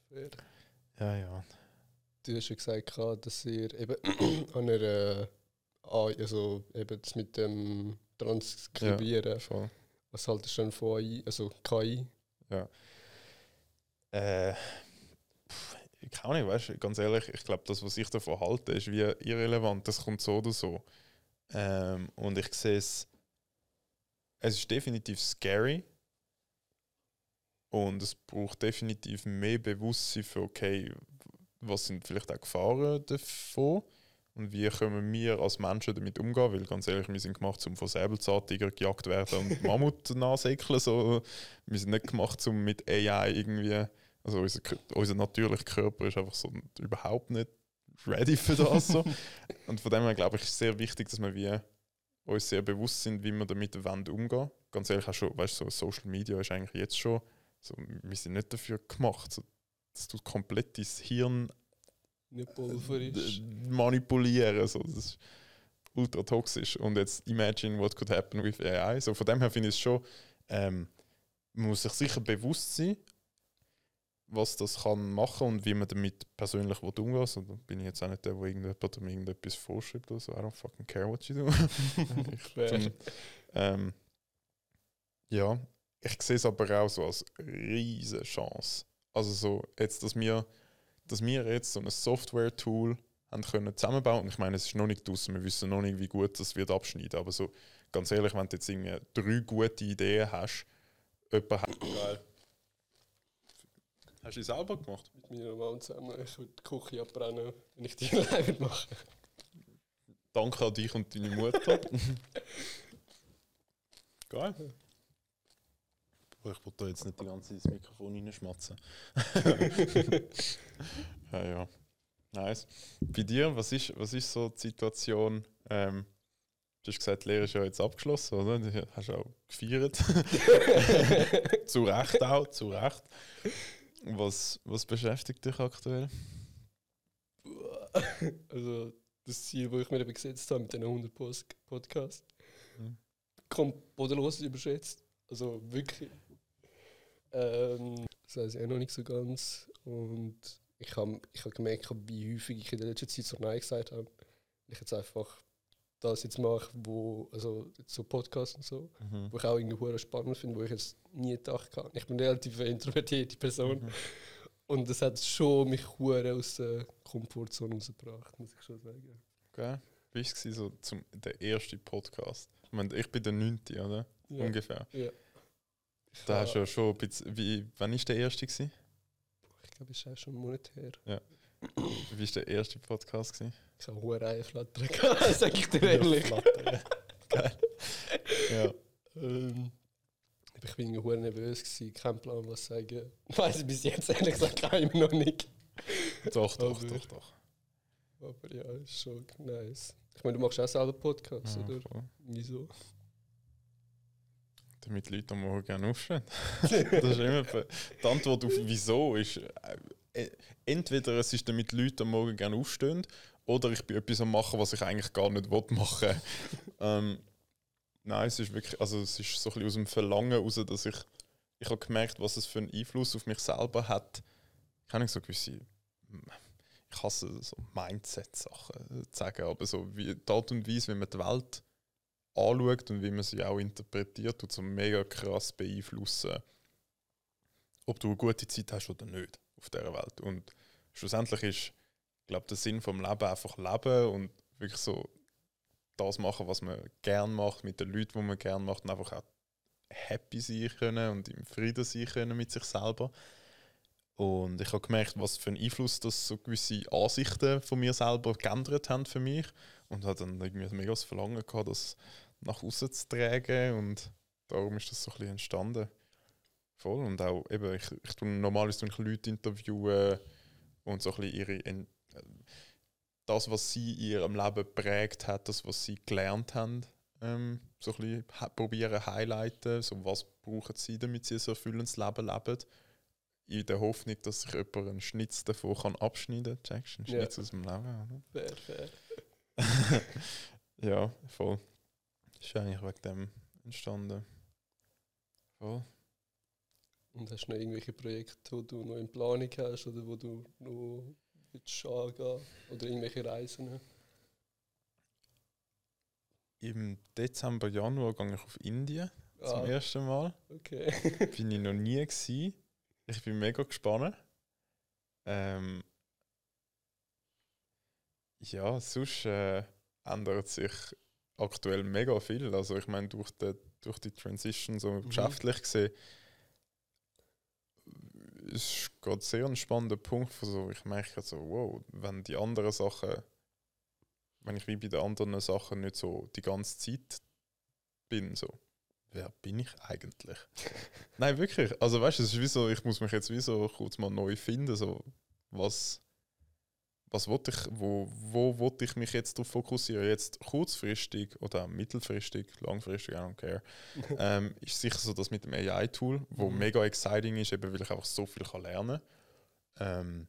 Speaker 2: Fair. Ja, ja.
Speaker 1: Du hast ja gesagt, dass ihr eben *clears throat* an einer, also eben das mit dem Transkribieren, ja, voll. Was haltest du denn von AI, also KI?
Speaker 2: Ja. Äh, keine Ahnung, weißt du, ganz ehrlich, ich glaube, das, was ich davon halte, ist wie irrelevant. Das kommt so oder so. Ähm, und ich sehe es, es ist definitiv scary. Und es braucht definitiv mehr Bewusstsein für, okay, was sind vielleicht auch Gefahren davon und wie können wir als Menschen damit umgehen? Weil ganz ehrlich, wir sind gemacht, um von Säbelzahntiger gejagt werden und *laughs* Mammut nachsäckeln. So. Wir sind nicht gemacht, um mit AI irgendwie. Also unser, unser natürlicher Körper ist einfach so überhaupt nicht ready für das. So. *laughs* und von dem her glaube ich, ist es sehr wichtig, dass wir wie uns sehr bewusst sind, wie wir damit umgehen. Ganz ehrlich, auch schon, weißt du, so Social Media ist eigentlich jetzt schon, so, wir sind nicht dafür gemacht. So, das tut komplett dein Hirn manipulieren. So. Das ist ultra toxisch. Und jetzt imagine what could happen with AI. So, von dem her finde ich es schon, ähm, man muss sich sicher bewusst sein, was das kann machen und wie man damit persönlich umgehen will. Also, da bin ich jetzt auch nicht der, der irgendjemand irgendetwas vorschreibt oder so. I don't fucking care what you do. *laughs* ich, ähm, ja, ich sehe es aber auch so als riesige Chance. Also so, jetzt, dass wir dass wir jetzt so ein Software-Tool haben können zusammenbauen. Und ich meine, es ist noch nicht draußen, wir wissen noch nicht, wie gut das wird abschneiden. Aber so ganz ehrlich, wenn du jetzt irgendwie drei gute Ideen hast, jemand hat geil. Hast du es selber gemacht?
Speaker 1: Mit meiner Mama zusammen. Ich würde die Küche abbrennen, wenn ich die *laughs* alleine mache.
Speaker 2: Danke an dich und deine Mutter. *laughs* geil. Ich wollte da jetzt nicht die ganze Zeit ins Mikrofon reinschmatzen. *laughs* ja, ja. Nice. Bei dir, was ist, was ist so die Situation? Ähm, du hast gesagt, die Lehre ist ja jetzt abgeschlossen, oder? Du hast auch gefeiert. *laughs* zu Recht auch, zu Recht. Was, was beschäftigt dich aktuell? *laughs*
Speaker 1: Also, das Ziel, das ich mir eben gesetzt habe mit den 100 Post Podcasts, mhm. kommt bodenlos überschätzt. Also wirklich. Ähm, das weiß ich auch noch nicht so ganz. Und ich habe ich hab gemerkt, wie häufig ich in der letzten Zeit so Nein gesagt habe. Ich jetzt einfach das jetzt mache, wo, also so Podcasts und so, mhm. wo ich auch irgendwie spannend finde, wo ich jetzt nie gedacht habe. Ich bin eine relativ introvertierte Person. Mhm. Und das hat schon mich hure aus der Komfortzone rausgebracht, muss ich schon sagen.
Speaker 2: Okay. Wie war es so zum, der erste Podcast? Ich, meine, ich bin der neunte, oder? Ja. Ungefähr. Ja. Da hast du ja schon ein bisschen, wie, wann war der erste? Gewesen?
Speaker 1: Ich glaube, es ist auch schon einen Monat her.
Speaker 2: Ja. Wie war der erste Podcast? Gewesen?
Speaker 1: Ich habe hohe Reihe flattern *laughs* sag ich dir ehrlich. Geil. ja. Ähm, ich bin irgendwie nervös, gewesen, kein Plan, was sagen. Weiß ich bis jetzt ehrlich gesagt ich noch nicht.
Speaker 2: Doch, doch, aber, doch, doch.
Speaker 1: Aber ja, ist schon nice. Ich meine, du machst auch selber Podcasts, ja, oder? Voll. Wieso?
Speaker 2: Damit Leute am Morgen gerne aufstehen. *laughs* das ist immer die Antwort auf wieso ist äh, entweder es ist damit Leute am Morgen gerne aufstehen oder ich bin etwas am machen, was ich eigentlich gar nicht machen will. *laughs* ähm, nein, es ist wirklich, also es ist so ein bisschen aus dem Verlangen heraus, dass ich, ich habe gemerkt, was es für einen Einfluss auf mich selber hat. Ich nicht so gewisse, ich hasse so Mindset-Sachen zu sagen, aber so wie die Art und Weise, wie man die Welt anschaut und wie man sie auch interpretiert, tut so mega krass beeinflussen, ob du eine gute Zeit hast oder nicht auf dieser Welt. Und schlussendlich ist glaube, der Sinn vom Leben einfach leben und wirklich so das machen, was man gern macht, mit den Leuten, die man gern macht und einfach auch happy sein können und im Frieden sein können mit sich selber. Und ich habe gemerkt, was für einen Einfluss das so gewisse Ansichten von mir selber geändert haben für mich. Und habe dann irgendwie mega das Verlangen gehabt, das nach außen zu tragen. Und darum ist das so ein bisschen entstanden. Voll. Und auch eben, ich, ich tue normalerweise tue ich Leute interviewen und so ein bisschen ihre das, was sie in ihrem Leben prägt hat, das, was sie gelernt haben, ähm, so ein bisschen probieren highlighten, so was brauchen sie, damit sie ein erfüllendes Leben leben. In der Hoffnung, dass sich jemand einen Schnitz davon kann abschneiden kann. Checkst? Einen Schnitz ja. aus dem Leben, oder? Fair, fair. *laughs* ja, voll. Das ist eigentlich wegen dem entstanden. Voll.
Speaker 1: Und hast du noch irgendwelche Projekte, die du noch in Planung hast oder wo du noch willst angehen oder irgendwelche Reisen?
Speaker 2: Im Dezember, Januar gehe ich auf Indien ah. zum ersten Mal.
Speaker 1: Okay. *laughs*
Speaker 2: bin ich noch nie gewesen. Ich bin mega gespannt. Ähm, ja, sonst äh, ändert sich aktuell mega viel. Also ich meine, durch die, durch die Transition so mhm. geschäftlich gesehen, ist gerade sehr ein spannender Punkt. So, ich merke so, wow, wenn die anderen Sachen, wenn ich wie bei den anderen Sachen nicht so die ganze Zeit bin, so, wer bin ich eigentlich? *laughs* Nein, wirklich. Also weißt du, es ist wie so, ich muss mich jetzt wie so kurz mal neu finden, so, was was wollte ich, wo, wo wollte ich mich jetzt darauf fokussieren? Jetzt kurzfristig oder mittelfristig, langfristig, I don't care. *laughs* ähm, ist sicher so das mit dem AI-Tool, wo mhm. mega exciting ist, eben weil ich einfach so viel kann lernen kann. Ähm,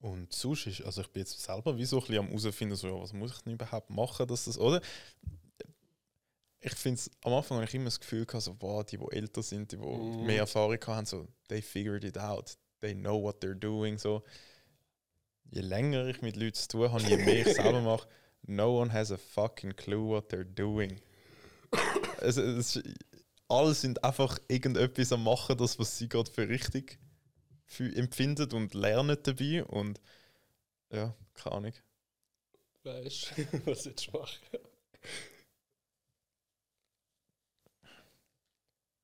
Speaker 2: und sonst ist, also ich bin jetzt selber wie so ein bisschen am herausfinden, so, was muss ich denn überhaupt machen, dass das, oder? Ich finde es, am Anfang habe ich immer das Gefühl gehabt, so, wow, die, die älter sind, die, die mhm. mehr Erfahrung haben, so, they figured it out, they know what they're doing, so je länger ich mit Leuten zu tun habe, je mehr ich selber mache, no one has a fucking clue what they're doing. es, es, alle sind einfach irgendetwas am machen, das was sie gerade für richtig für empfindet und lernen dabei und ja, keine Ahnung.
Speaker 1: Weißt du, *laughs* was jetzt machen?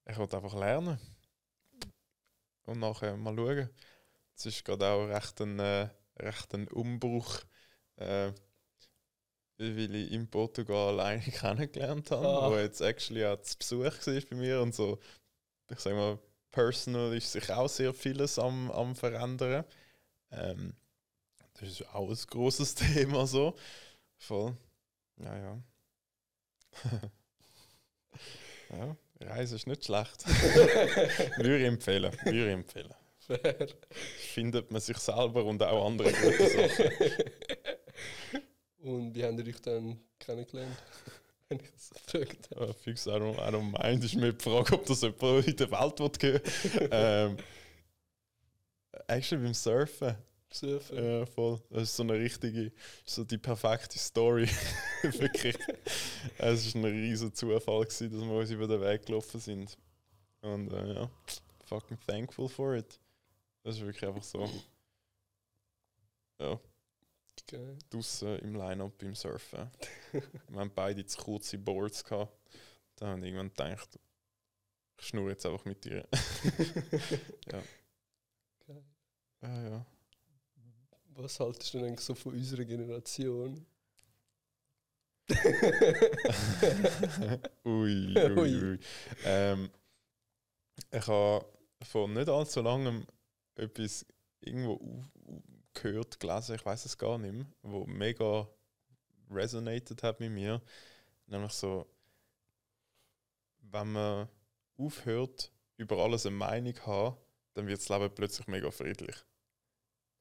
Speaker 2: Ich wollte einfach lernen. Und nachher mal schauen. Es ist gerade auch recht ein äh, recht einen Umbruch, äh, weil ich in Portugal eine *laughs* kennengelernt habe, ah. wo jetzt actually auch zu Besuch war bei mir und so, ich sag mal, personal ist sich auch sehr vieles am, am verändern. Ähm, das ist auch ein großes *laughs* Thema so. Voll. Ja, ja. *laughs* ja, Reise ist nicht schlecht. würde ich empfehlen. Würde ich empfehlen. Fair. Findet man sich selber und auch andere gute Sachen. *laughs*
Speaker 1: Und wie habt ihr euch dann kennengelernt? *laughs* Wenn ich das gefragt
Speaker 2: habe. Uh, fix, I don't, I don't mind. Ist mir die Frage, ob das jemand in der Welt will *laughs* ähm, Actually beim Surfen.
Speaker 1: Surfen?
Speaker 2: Ja, voll. Das ist so eine richtige, so die perfekte Story. Wirklich. Es war ein riesiger Zufall, gewesen, dass wir uns über den Weg gelaufen sind. Und äh, ja, fucking thankful for it. Das ist wirklich einfach so. Ja. Okay. Draussen im Line-Up beim Surfen. *laughs* wir haben beide zu kurze Boards gehabt. Da haben irgendwann gedacht, ich schnurre jetzt einfach mit dir. *laughs* ja. Okay. Ja, ja.
Speaker 1: Was haltest du denn so von unserer Generation? *laughs*
Speaker 2: ui, ui, ui. Ähm, ich habe vor nicht allzu langem etwas irgendwo gehört, gelesen, ich weiß es gar nicht mehr, wo mega resonated hat mit mir. Nämlich so, wenn man aufhört, über alles eine Meinung zu haben, dann wird das Leben plötzlich mega friedlich.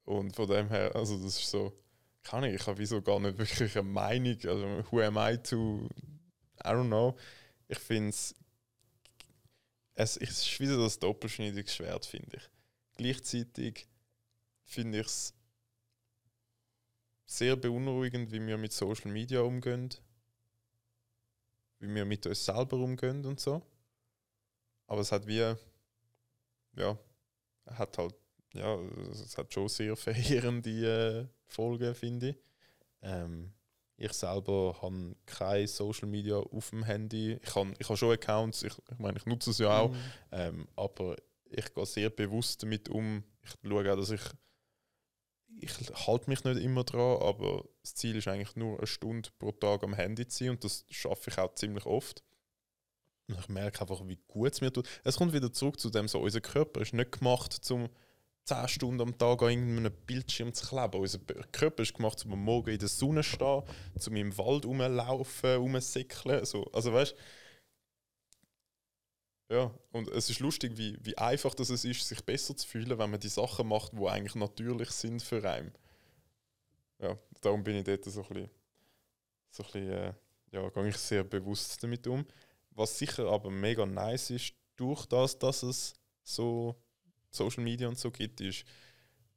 Speaker 2: Und von dem her, also das ist so, kann ich, ich habe wieso gar nicht wirklich eine Meinung. Also, who am I to, I don't know. Ich finde es, es ist wieder das doppelschneidige Schwert, finde ich. Gleichzeitig finde ich es sehr beunruhigend, wie wir mit Social Media umgehen, wie wir mit uns selber umgehen und so. Aber es hat wie, ja, hat halt ja, es hat schon sehr *laughs* verheerende äh, Folgen, finde ich. Ähm, ich selber habe kein Social Media auf dem Handy. Ich habe ich hab schon Accounts, ich, ich meine, ich nutze es ja auch, mhm. ähm, aber ich gehe sehr bewusst damit um. Ich schaue auch, dass ich ich halte mich nicht immer dran, aber das Ziel ist eigentlich nur eine Stunde pro Tag am Handy zu sein und das schaffe ich auch ziemlich oft. Und ich merke einfach, wie gut es mir tut. Es kommt wieder zurück zu dem so, unser Körper ist nicht gemacht zum 10 Stunden am Tag an irgendeinem Bildschirm zu kleben. Unser Körper ist gemacht, um am Morgen in der Sonne zu stehen, um im Wald rumlaufen, rumsäckeln. So. Also weißt ja, und es ist lustig, wie, wie einfach das ist, sich besser zu fühlen, wenn man die Sachen macht, die eigentlich natürlich sind für einen. Ja, darum bin ich dort so ein bisschen, so ein bisschen äh, ja, gehe ich sehr bewusst damit um. Was sicher aber mega nice ist, durch das, dass es so Social Media und so gibt, ist,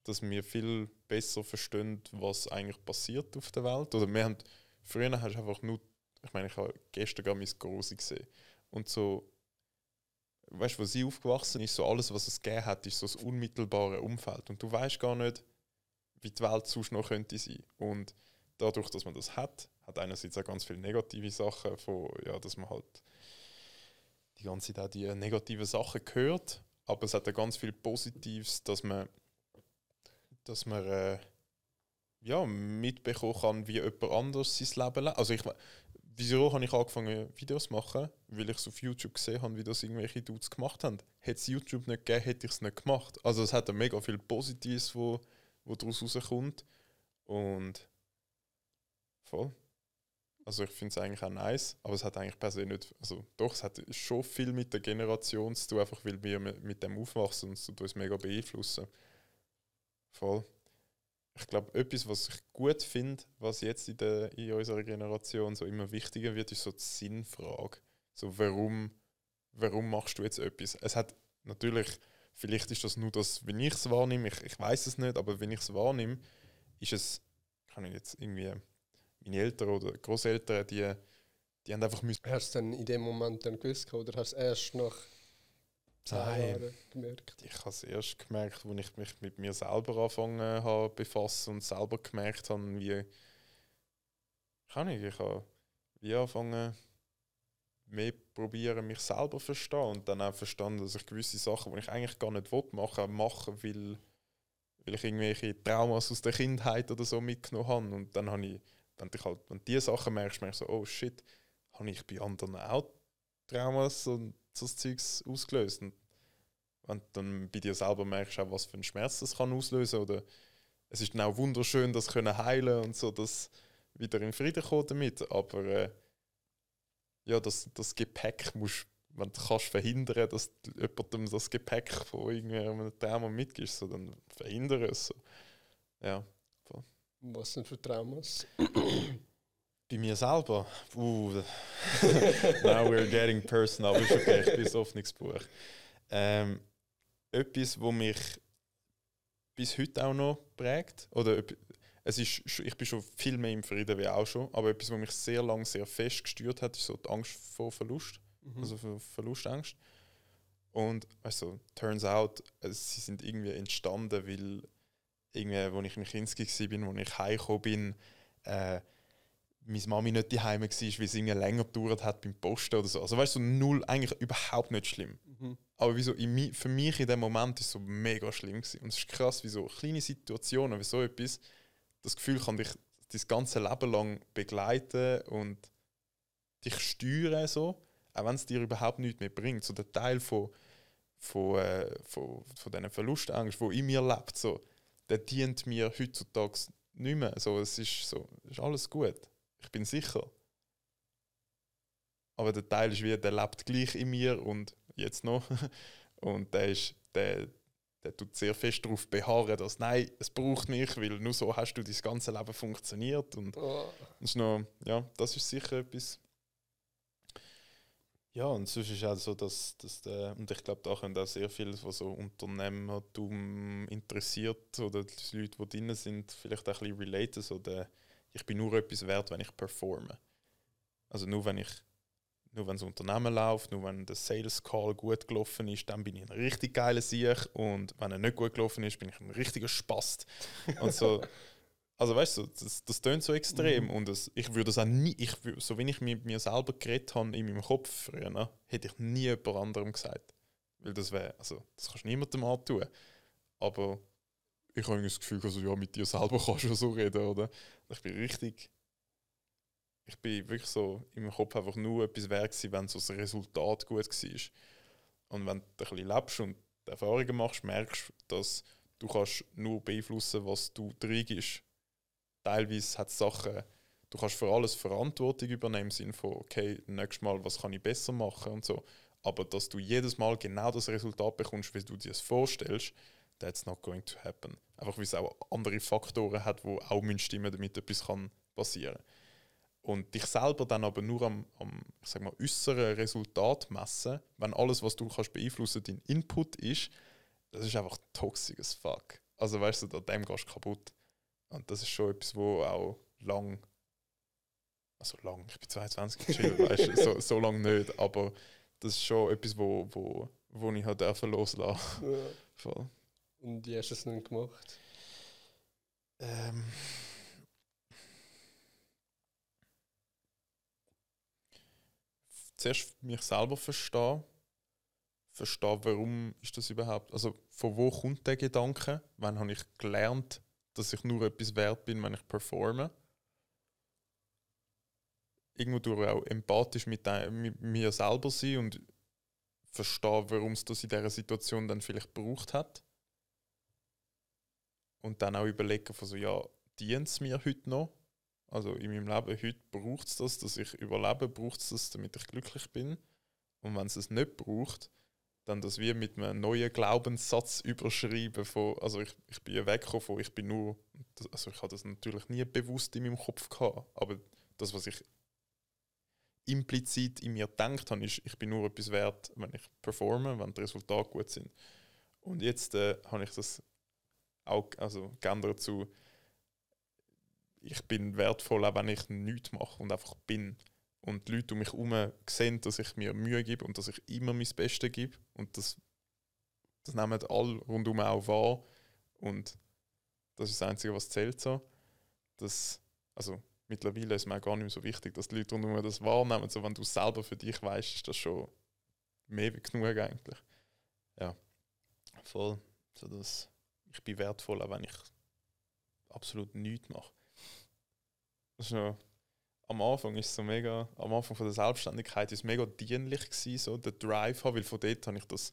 Speaker 2: dass wir viel besser verstehen, was eigentlich passiert auf der Welt. Oder wir haben, früher hast du einfach nur, ich meine, ich habe gestern gerade mein Große gesehen. Und so, weißt du, wo sie aufgewachsen ist, so alles, was es gegeben hat, ist so das unmittelbare Umfeld. Und du weißt gar nicht, wie die Welt sonst noch könnte sein. Und dadurch, dass man das hat, hat einerseits auch ganz viele negative Sachen, von, ja, dass man halt die ganze Zeit auch die negativen Sachen hört aber es hat ja ganz viel Positives, dass man, dass man äh, ja, mitbekommen kann, wie jemand anders sein Leben lebt. Also ich, wieso habe ich angefangen, Videos zu machen? Weil ich es auf YouTube gesehen habe, wie das irgendwelche Dudes gemacht haben. Hätte es YouTube nicht gegeben, hätte ich es nicht gemacht. Also es hat mega viel Positives, wo, wo daraus rauskommt. Und voll. Also ich finde es eigentlich auch nice, aber es hat eigentlich per se nicht, also doch, es hat schon viel mit der Generation zu tun, einfach weil wir mit dem aufwachsen und es uns mega beeinflussen. Voll. Ich glaube, etwas, was ich gut finde, was jetzt in, der, in unserer Generation so immer wichtiger wird, ist so die Sinnfrage. So, warum, warum machst du jetzt etwas? Es hat natürlich, vielleicht ist das nur das, wenn ich es wahrnehme, ich, ich weiß es nicht, aber wenn ich es wahrnehme, ist es, kann ich jetzt irgendwie meine Eltern oder Großeltern, die, die haben einfach müssen.
Speaker 1: Hast du es dann in dem Moment dann gewusst oder hast du erst nach
Speaker 2: Jahren gemerkt? Ich habe es erst gemerkt, als ich mich mit mir selber angefangen habe befassen und selber gemerkt habe, wie kann ich, ich habe wie angefangen mehr probieren, mich selber zu verstehen und dann auch verstanden, dass ich gewisse Sachen, die ich eigentlich gar nicht machen will, machen, weil, weil ich irgendwelche Traumas aus der Kindheit oder so mitgenommen habe. Und dann habe ich wenn du halt, wenn diese Sachen merkst, merkst du so, oh shit, habe ich bei anderen auch Traumas? Und so Zeugs ausgelöst. Und wenn du dann bei dir selber merkst, auch, was für einen Schmerz das kann auslösen oder es ist dann auch wunderschön, das können heilen und so, dass wieder in Frieden kommen damit. Aber äh, ja, das, das Gepäck musst wenn du kannst verhindern, dass jemandem das Gepäck von irgendeinem Trauma mitgibst, so, dann verhindere es. So. Ja,
Speaker 1: Was sind für Traumas?
Speaker 2: Bei mir selber? Uh, *laughs* now we're getting personal, ist okay, ich bin ein offenes Buch. Ähm, etwas, wo mich bis heute auch noch prägt, oder es ist, ich bin schon viel mehr im Frieden wie auch schon, aber etwas, was mich sehr lange sehr fest gestört hat, ist so die Angst vor Verlust, mhm. also für Verlustangst. Und also, turns out, sie sind irgendwie entstanden, weil irgendwie, als ich in Kinski war, als ich heimgekommen bin, äh, meine Mami nicht daheim war, weil es irgendwie länger gedauert hat beim Posten oder so. Also weißt du, so null, eigentlich überhaupt nicht schlimm. Mhm. Aber wieso in, für mich in dem Moment ist es so mega schlimm gewesen. Und es ist krass, wie so kleine Situationen, wie so etwas, das Gefühl kann dich das ganze Leben lang begleiten und dich steuern so, auch wenn es dir überhaupt nichts mehr bringt. So der Teil von von, äh, von, von diesen Verlustangst, die in mir lebt, so, der dient mir heutzutage nicht mehr. So, es ist, so, ist alles gut. Ich bin sicher. Aber der Teil ist wie, der lebt gleich in mir und jetzt noch. *laughs* und der ist, der, der tut sehr fest darauf beharren, dass nein, es braucht mich, weil nur so hast du dein ganze Leben funktioniert. Und oh. das ist noch, ja, das ist sicher etwas, ja, und sonst ist auch so, dass, dass der, und ich glaube, da können auch sehr viele, was so Unternehmertum interessiert oder die Leute, die drin sind, vielleicht auch ein bisschen relaten, so der, ich bin nur etwas wert, wenn ich performe. Also nur wenn ich, nur wenn das Unternehmen läuft, nur wenn der Sales Call gut gelaufen ist, dann bin ich ein richtig geiler Sieg und wenn er nicht gut gelaufen ist, bin ich ein richtiger Spast. und so, *laughs* also weißt du, das, das tönt so extrem mhm. und das, ich würde das auch nie, ich, so wie ich mit mir selber geredet habe in meinem Kopf früher, ne, hätte ich nie jemand anderem gesagt. Weil das wäre, also das kannst du niemandem antun. Aber ich habe das Gefühl, also, ja, mit dir selber *laughs* kannst du so reden, oder? Ich bin richtig, ich bin wirklich so in meinem Kopf einfach nur etwas wert wenn so das Resultat gut war. Und wenn du ein bisschen lebst und Erfahrungen machst, merkst du, dass du kannst nur beeinflussen, was du reingibst teilweise hat es Sachen, du kannst für alles Verantwortung übernehmen im Sinne von, okay, nächstes Mal, was kann ich besser machen und so. Aber dass du jedes Mal genau das Resultat bekommst, wie du dir es vorstellst, that's not going to happen. Einfach weil es auch andere Faktoren hat, wo auch stimmen, damit etwas kann passieren Und dich selber dann aber nur am, am ich sag mal, äußeren Resultat messen, wenn alles, was du kannst beeinflussen, dein Input ist, das ist einfach toxisch as fuck. Also weißt du, an dem gehst du kaputt. Und das ist schon etwas, wo auch lang, also lang, ich bin 22, chill, *laughs* weißt du, so, so lange nicht, aber das ist schon etwas, wo, wo, wo ich halt loslassen. Ja.
Speaker 1: Voll. Und wie hast du es dann gemacht?
Speaker 2: Ähm, zuerst mich selber verstehen. Verstehen, warum ist das überhaupt, also von wo kommt der Gedanke? Wann habe ich gelernt, dass ich nur etwas wert bin, wenn ich performe. Irgendwo durch auch empathisch mit, mit mir selber sein und verstehen, warum es das in dieser Situation dann vielleicht gebraucht hat. Und dann auch überlegen, von so, ja, dient es mir heute noch? Also in meinem Leben heute braucht es das, dass ich überlebe, braucht es das, damit ich glücklich bin. Und wenn es es nicht braucht, dann das wie mit einem neuen Glaubenssatz überschreiben von, also ich, ich bin weggekommen von, ich bin nur, also ich hatte das natürlich nie bewusst in meinem Kopf gehabt, aber das, was ich implizit in mir gedacht habe, ist, ich bin nur etwas wert, wenn ich performe, wenn die Resultate gut sind. Und jetzt äh, habe ich das auch also, geändert zu, ich bin wertvoll, auch wenn ich nichts mache und einfach bin und die Leute um mich herum sehen, dass ich mir Mühe gebe und dass ich immer mein Bestes gebe und das, das nehmen alle rundum auch wahr und das ist das Einzige, was zählt so. Das, also mittlerweile ist mir gar nicht mehr so wichtig, dass die Leute rundum das wahrnehmen. So, wenn du selber für dich weißt, ist das schon mehr genug eigentlich. Ja, voll. So, dass ich bin wertvoll, auch wenn ich absolut nichts mache. Das ist noch am Anfang ist so mega, am Anfang von der Selbstständigkeit ist mega dienlich gewesen, so der Drive haben, weil von dort habe ich das,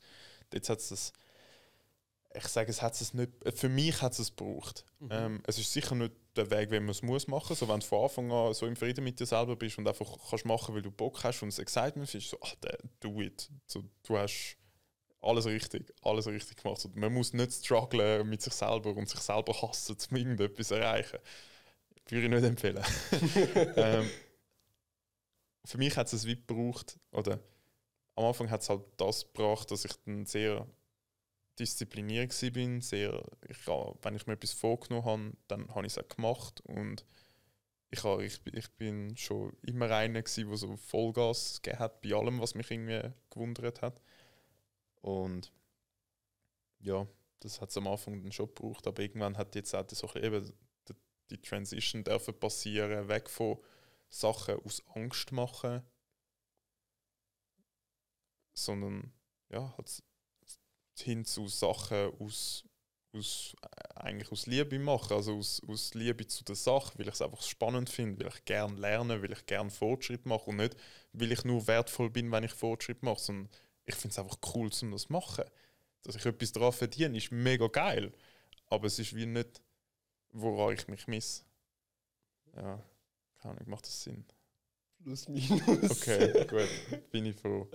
Speaker 2: dort hat es das, ich sage, es hat es nicht, für mich hat es gebraucht. Mhm. Ähm, es ist sicher nicht der Weg, wie man es muss machen. So, wenn du von Anfang an so im Frieden mit dir selber bist und einfach kannst machen, weil du Bock hast und es Excitement ist, so, ach, do it. So, du hast alles richtig, alles richtig gemacht. So, man muss nicht strugglen mit sich selber und sich selber hassen, um irgendetwas zu erreichen. würde ich nicht empfehlen. *laughs* ähm, für mich hat es Weit gebraucht, oder am Anfang hat es halt das gebracht, dass ich dann sehr diszipliniert war. Sehr, ich, wenn ich mir etwas vorgenommen habe, dann habe ich es auch gemacht. Und ich, habe, ich, ich bin schon immer einer, der so Vollgas gegeben hat bei allem, was mich irgendwie gewundert hat. Und ja, das hat es am Anfang dann schon gebraucht, aber irgendwann hat jetzt auch so eben die, die Transition dürfen passieren, weg von Sachen aus Angst machen, sondern ja, hin zu Sachen aus, aus eigentlich aus Liebe machen, also aus, aus Liebe zu der Sache, weil ich es einfach spannend finde, weil ich gerne lerne, weil ich gerne Fortschritt mache und nicht, weil ich nur wertvoll bin, wenn ich Fortschritt mache, sondern ich finde es einfach cool, um das zu machen. Dass ich etwas daran verdiene, ist mega geil, aber es ist wie nicht, woran ich mich miss. Ja, keine Ahnung, macht das Sinn?
Speaker 1: Plus, minus.
Speaker 2: Okay, *laughs* gut, bin ich froh.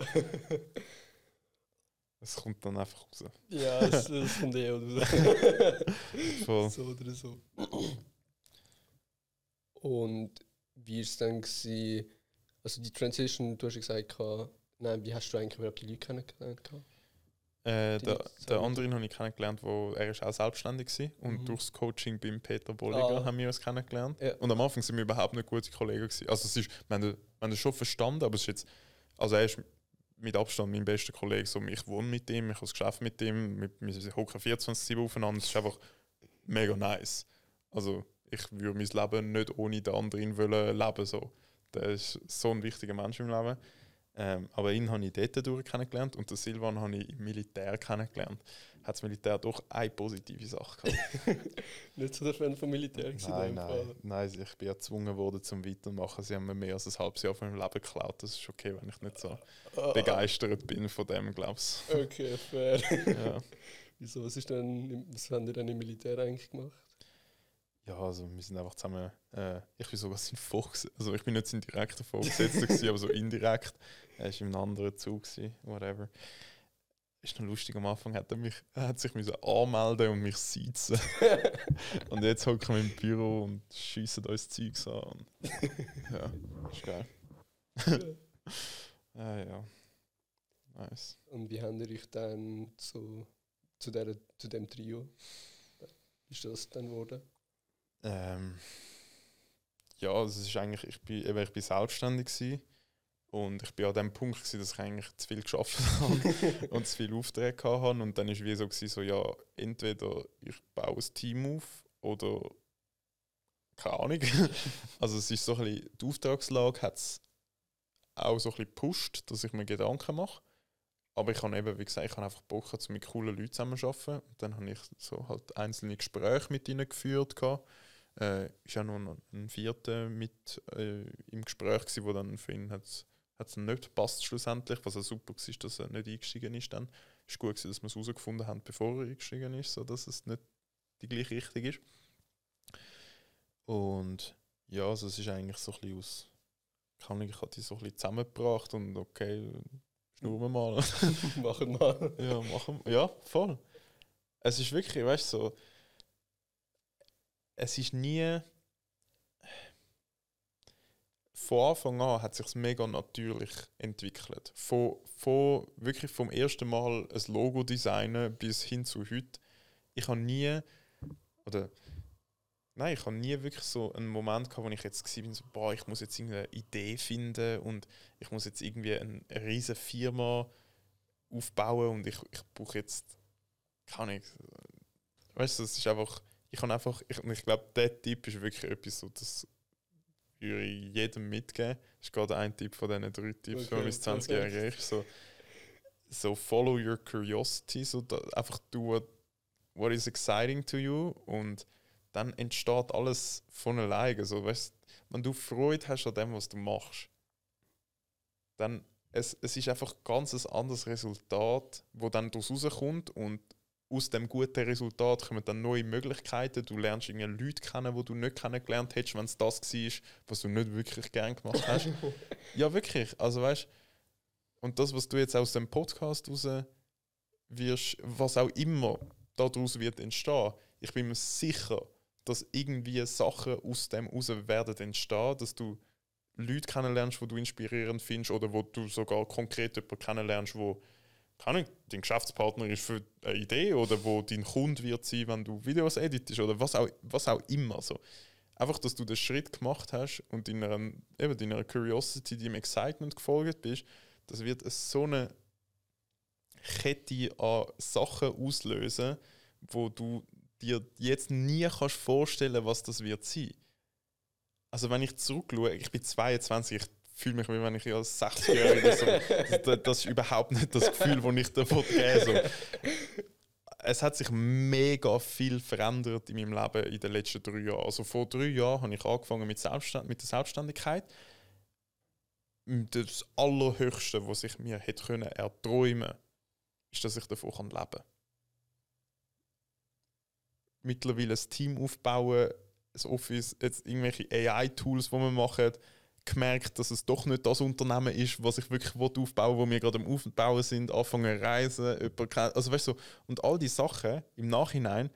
Speaker 2: Es kommt dann einfach raus.
Speaker 1: Ja, es, es kommt eh raus. *laughs*
Speaker 2: Voll.
Speaker 1: So oder so. Und wie war es dann? Gewesen, also die Transition, du hast ja gesagt, nein, wie hast du eigentlich überhaupt die Leute kennengelernt?
Speaker 2: Äh, der, der andere habe ich kennengelernt, wo er ist auch selbstständig war. Und mhm. durchs Coaching beim Peter Bolliger ah. haben wir uns kennengelernt. Ja. Und am Anfang sind wir überhaupt nicht gute Kollegen. Gewesen. Also es ist, wir haben, wir haben das schon verstanden, aber es ist jetzt, also er ist mit Abstand mein bester Kollege. So, ich wohne mit ihm, ich habe das Geschäft mit ihm, wir, wir hocken 24-7 aufeinander. Es ist einfach mega nice. Also ich würde mein Leben nicht ohne den anderen wollen leben. So. Der ist so ein wichtiger Mensch im Leben. Ähm, aber ihn habe ich dort durch kennengelernt und den Silvan habe ich im Militär kennengelernt. Hat das Militär doch eine positive Sache gehabt. *laughs*
Speaker 1: Nicht so der Fan vom Militär
Speaker 2: Nein, nein, nein, ich bin gezwungen worden zum Weitermachen. Sie haben mir mehr als ein halbes Jahr von meinem Leben geklaut. Das ist okay, wenn ich nicht so oh. begeistert bin von dem, glaubst.
Speaker 1: Okay, fair. ja. *laughs* Wieso, was, ist denn, was haben die denn im Militär eigentlich gemacht?
Speaker 2: Ja, also wir sind einfach zusammen, äh, ich bin sogar sein Vorgesetzter, also ich bin nicht sein direkter Vorgesetzter, aber so indirekt. Er war in einem anderen Zug, gewesen, whatever. Ist noch lustig, am Anfang hat er, mich, er hat sich müssen anmelden und mich sitzen. *laughs* und jetzt hocken wir im Büro und schiessen uns Zeugs an. ja, ist geil. ja, *laughs* ja. Nice.
Speaker 1: Und wie habt ihr euch dann zu, zu, der, zu dem Trio? Wie ist das dann geworden?
Speaker 2: Ähm, ja, also es ist eigentlich, ich bin, eben, ich bin selbstständig gewesen und ich bin an dem Punkt gewesen, dass ich eigentlich zu viel geschafft *laughs* habe und zu viele Aufträge hatte und dann ist wie so gewesen, so ja entweder ich baue ein Team auf oder keine Ahnung. *laughs* also es ist so ein bisschen, die Auftragslage hat es auch so ein bisschen gepusht, dass ich mir Gedanken mache. Aber ich habe eben, wie gesagt, ich habe einfach Bock, mit coolen Leuten zusammenzuarbeiten. Dann habe ich so halt einzelne Gespräche mit ihnen geführt. Gehabt äh, ist ja noch ein vierter mit äh, im Gespräch gewesen, wo dann für ihn hat es nicht gepasst schlussendlich, was auch super war, dass er nicht eingestiegen ist dann. Ist gut gewesen, dass wir es herausgefunden haben, bevor er eingestiegen ist, so dass es nicht die gleiche Richtung ist. Und ja, also es ist eigentlich so ein bisschen aus, kann ich, ich habe die so ein bisschen zusammengebracht und okay, schnurren wir mal. *laughs*
Speaker 1: machen mal.
Speaker 2: Ja, machen Ja, voll. Es ist wirklich, weißt du, so, es ist nie. Von Anfang an hat sich mega natürlich entwickelt. Von, von wirklich vom ersten Mal ein Logo designen bis hin zu heute. Ich habe nie oder nein, ich habe nie wirklich so einen Moment gehabt, wo ich jetzt war, so, boah, ich muss jetzt irgendeine Idee finden und ich muss jetzt irgendwie eine, eine riesige Firma aufbauen und ich, ich brauche jetzt, keine Ahnung, weißt du, es ist einfach, ich habe einfach, ich, ich glaube, der Tipp ist wirklich etwas, so, das würde ich jedem mitgeben. Das ist gerade ein Tipp von diesen drei Tipps, okay, wenn man 20-Jährige ist. So, so follow your curiosity, so da, einfach do what, is exciting to you und dann entsteht alles von alleine. So, weißt, wenn du Freude hast an dem, was du machst, dann es, es ist einfach ganz ein anderes Resultat, wo dann daraus rauskommt und aus dem guten Resultat kommen dann neue Möglichkeiten. Du lernst irgendwie Leute kennen, die du nicht kennengelernt hättest, wenn es das war, was du nicht wirklich gern gemacht hast. *laughs* ja, wirklich. Also weißt und das, was du jetzt aus dem Podcast raus wirst, was auch immer daraus wird entstehen, ich bin mir sicher, dass irgendwie Sachen aus dem heraus werden entstehen, dass du Leute kennenlernst, die du inspirierend findest oder wo du sogar konkret jemanden kennenlernst, wo keine dein Geschäftspartner ist für eine Idee oder wo dein Kunde wird sein, wenn du Videos editest oder was auch, was auch immer. So. Einfach, dass du den Schritt gemacht hast und deiner, eben deiner Curiosity, deinem Excitement gefolgt bist, das wird so eine Kette an Sachen auslösen, wo du dir jetzt nie kannst vorstellen, was das wird sein. Also wenn ich zurückschaue, ich bin 22, ich fühle mich, wie wenn ich als 60-Jähriger so, das, das, ist überhaupt nicht das Gefühl, das ich davon gebe. So. Es hat sich mega viel verändert in meinem Leben in den letzten drei Jahren. Also vor drei Jahren habe ich angefangen mit, Selbststand mit der Selbstständigkeit. Das Allerhöchste, was ich mir hätte können erträumen ist, dass ich davon leben kann mittlerweile ein Team aufbauen, ein Office, jetzt irgendwelche AI-Tools, die wir machen, gemerkt, dass es doch nicht das Unternehmen ist, was ich wirklich aufbauen will, wo wir gerade am Aufbauen sind, anfangen zu reisen, also weißt du, und all diese Sachen im Nachhinein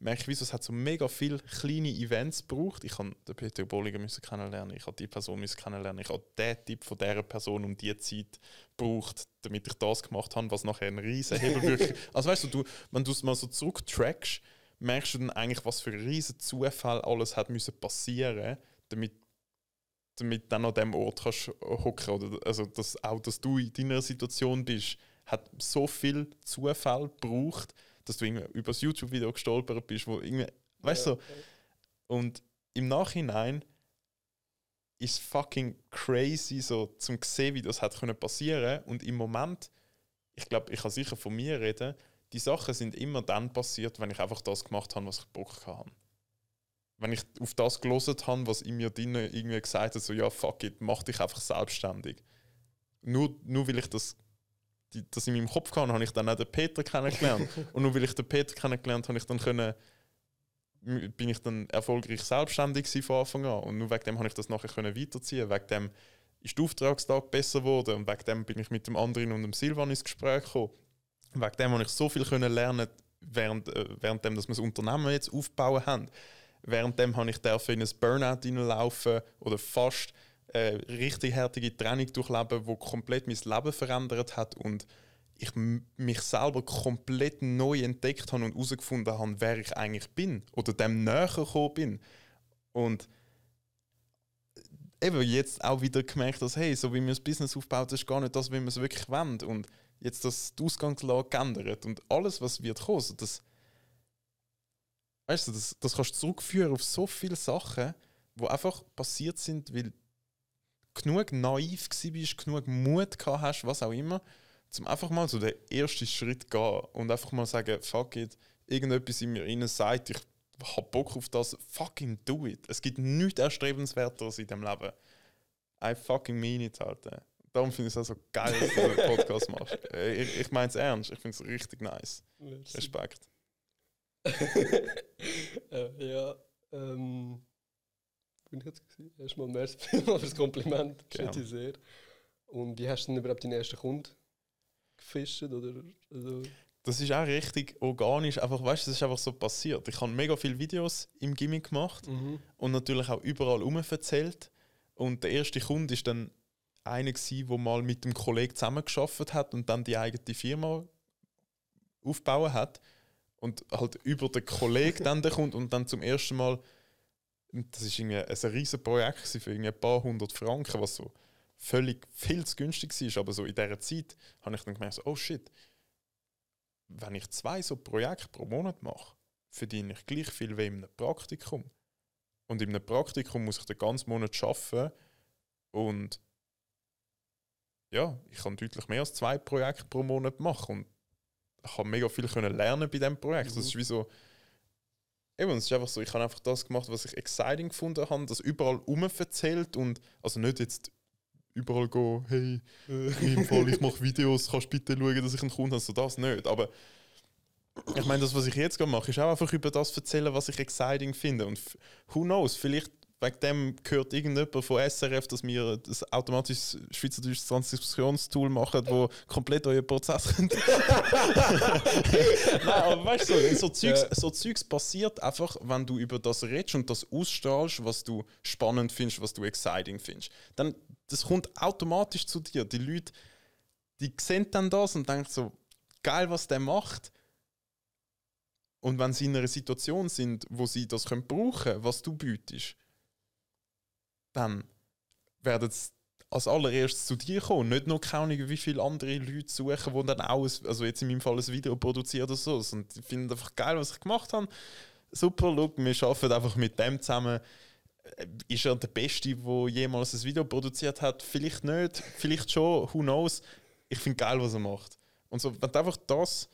Speaker 2: merke ich, wieso es hat so mega viele kleine Events gebraucht. Ich habe den Peter Bolliger müssen kennenlernen, ich habe die Person müssen kennenlernen, ich habe den Typ von dieser Person um die Zeit gebraucht, damit ich das gemacht habe, was nachher ein riesen Hebel wirklich. *laughs* Also weißt du, du wenn du es mal so zurücktrackst, merkst du dann eigentlich, was für ein riesen Zufall alles hat müssen passieren, damit damit dann an dem Ort kannst hocken oder also dass auch dass du in deiner Situation bist, hat so viel Zufall gebraucht, dass du irgendwie über das YouTube-Video gestolpert bist, wo irgendwie, weißt du, ja, okay. und im Nachhinein ist fucking crazy so zum sehen, wie das hat können passieren und im Moment, ich glaube, ich kann sicher von mir reden, die Sachen sind immer dann passiert, wenn ich einfach das gemacht habe, was ich Bock hatte. Wenn ich auf das gelesen habe, was in mir drin irgendwie gesagt hat, so ja, fuck it, mach dich einfach selbstständig. Nur, nur weil ich das, die, das in meinem Kopf hatte, habe ich dann auch den Peter kennengelernt. *laughs* Und nur weil ich den Peter kennengelernt habe, ich dann können, bin ich dann erfolgreich selbstständig von Anfang an. Und nur wegen dem habe ich das nachher können weiterziehen. Wegen dem ist der Auftragstag besser geworden und wegen dem bin ich mit dem anderen und dem Silvan ins Gespräch gekommen wegen dem habe ich so viel können lernen während, äh, währenddem, dass wir das Unternehmen jetzt aufbauen haben. Währenddem habe ich in ein Burnout hineinlaufen oder fast äh, richtig härtige Training durchleben, wo komplett mein Leben verändert hat und ich mich selber komplett neu entdeckt habe und herausgefunden habe, wer ich eigentlich bin oder dem näher gekommen bin. Und eben jetzt auch wieder gemerkt, dass hey, so wie man das Business aufbaut, ist gar nicht das, wie man es wirklich wendet. Und jetzt das die Ausgangslage geändert und alles, was wird kommen, also das, weißt du, das, das kannst du zurückführen auf so viele Sachen, die einfach passiert sind, weil genug naiv bist, genug Mut gehabt hast, was auch immer, zum einfach mal so den ersten Schritt gehen und einfach mal sagen, fuck it, irgendetwas in mir innen sagt, ich hab Bock auf das, fucking do it. Es gibt nichts Erstrebenswerteres in dem Leben. I fucking mean it, Alter darum finde ich es auch so geil, dass du einen Podcast machst. *laughs* Ich, ich meine es ernst, ich finde es richtig nice. Respekt.
Speaker 1: Äh, ja, ähm, bin ich jetzt gewesen? Erstmal merci *laughs* für das Kompliment, schätze ich sehr. Und wie hast du denn überhaupt deinen ersten Kunden gefischt? Oder, also?
Speaker 2: Das ist auch richtig organisch, einfach, weißt du, es ist einfach so passiert. Ich habe mega viele Videos im Gimmick gemacht mhm. und natürlich auch überall herum erzählt. Und der erste Kunde ist dann einer der mal mit einem Kollegen zusammengearbeitet hat und dann die eigene Firma aufbauen hat und halt über den Kollegen dann kommt und dann zum ersten Mal das ist irgendwie ein riesiges Projekt für ein paar hundert Franken, was so völlig viel zu günstig war. Aber so in dieser Zeit habe ich dann gemerkt, oh shit, wenn ich zwei so Projekte pro Monat mache, verdiene ich gleich viel wie in einem Praktikum. Und in einem Praktikum muss ich den ganzen Monat arbeiten und ja, ich kann deutlich mehr als zwei Projekte pro Monat machen und ich habe mega viel können lernen bei diesem Projekt. Mhm. Das ist wie so, eben, es ist einfach so, ich habe einfach das gemacht, was ich exciting gefunden habe, das überall umverzählt und, also nicht jetzt überall gehen, hey, in Fall, ich *laughs* mache Videos, kannst bitte schauen, dass ich einen Kunden habe, so das nicht, aber ich meine, das, was ich jetzt mache, ist auch einfach über das erzählen, was ich exciting finde und who knows, vielleicht wegen dem gehört irgendjemand von SRF, dass wir das automatisches schweizerdeutsches Transkriptionstool machen, wo komplett euer Prozess. *laughs* Nein, aber weißt du, so, Zeugs, so Zeugs passiert einfach, wenn du über das redest und das ausstrahlst, was du spannend findest, was du exciting findest. Dann, das kommt automatisch zu dir. Die Leute, die sehen dann das und denken so, geil, was der macht. Und wenn sie in einer Situation sind, wo sie das können brauchen können, was du bietest, dann werden sie als allererstes zu dir kommen. Nicht nur keine wie viele andere Leute suchen, die dann auch, ein, also jetzt in meinem Fall ein Video produzieren oder so. Und die finden einfach geil, was ich gemacht habe. Super, look, wir arbeiten einfach mit dem zusammen. Äh, ist er der Beste, der jemals ein Video produziert hat? Vielleicht nicht, vielleicht schon, who knows. Ich finde geil, was er macht. Und so, wenn du einfach das,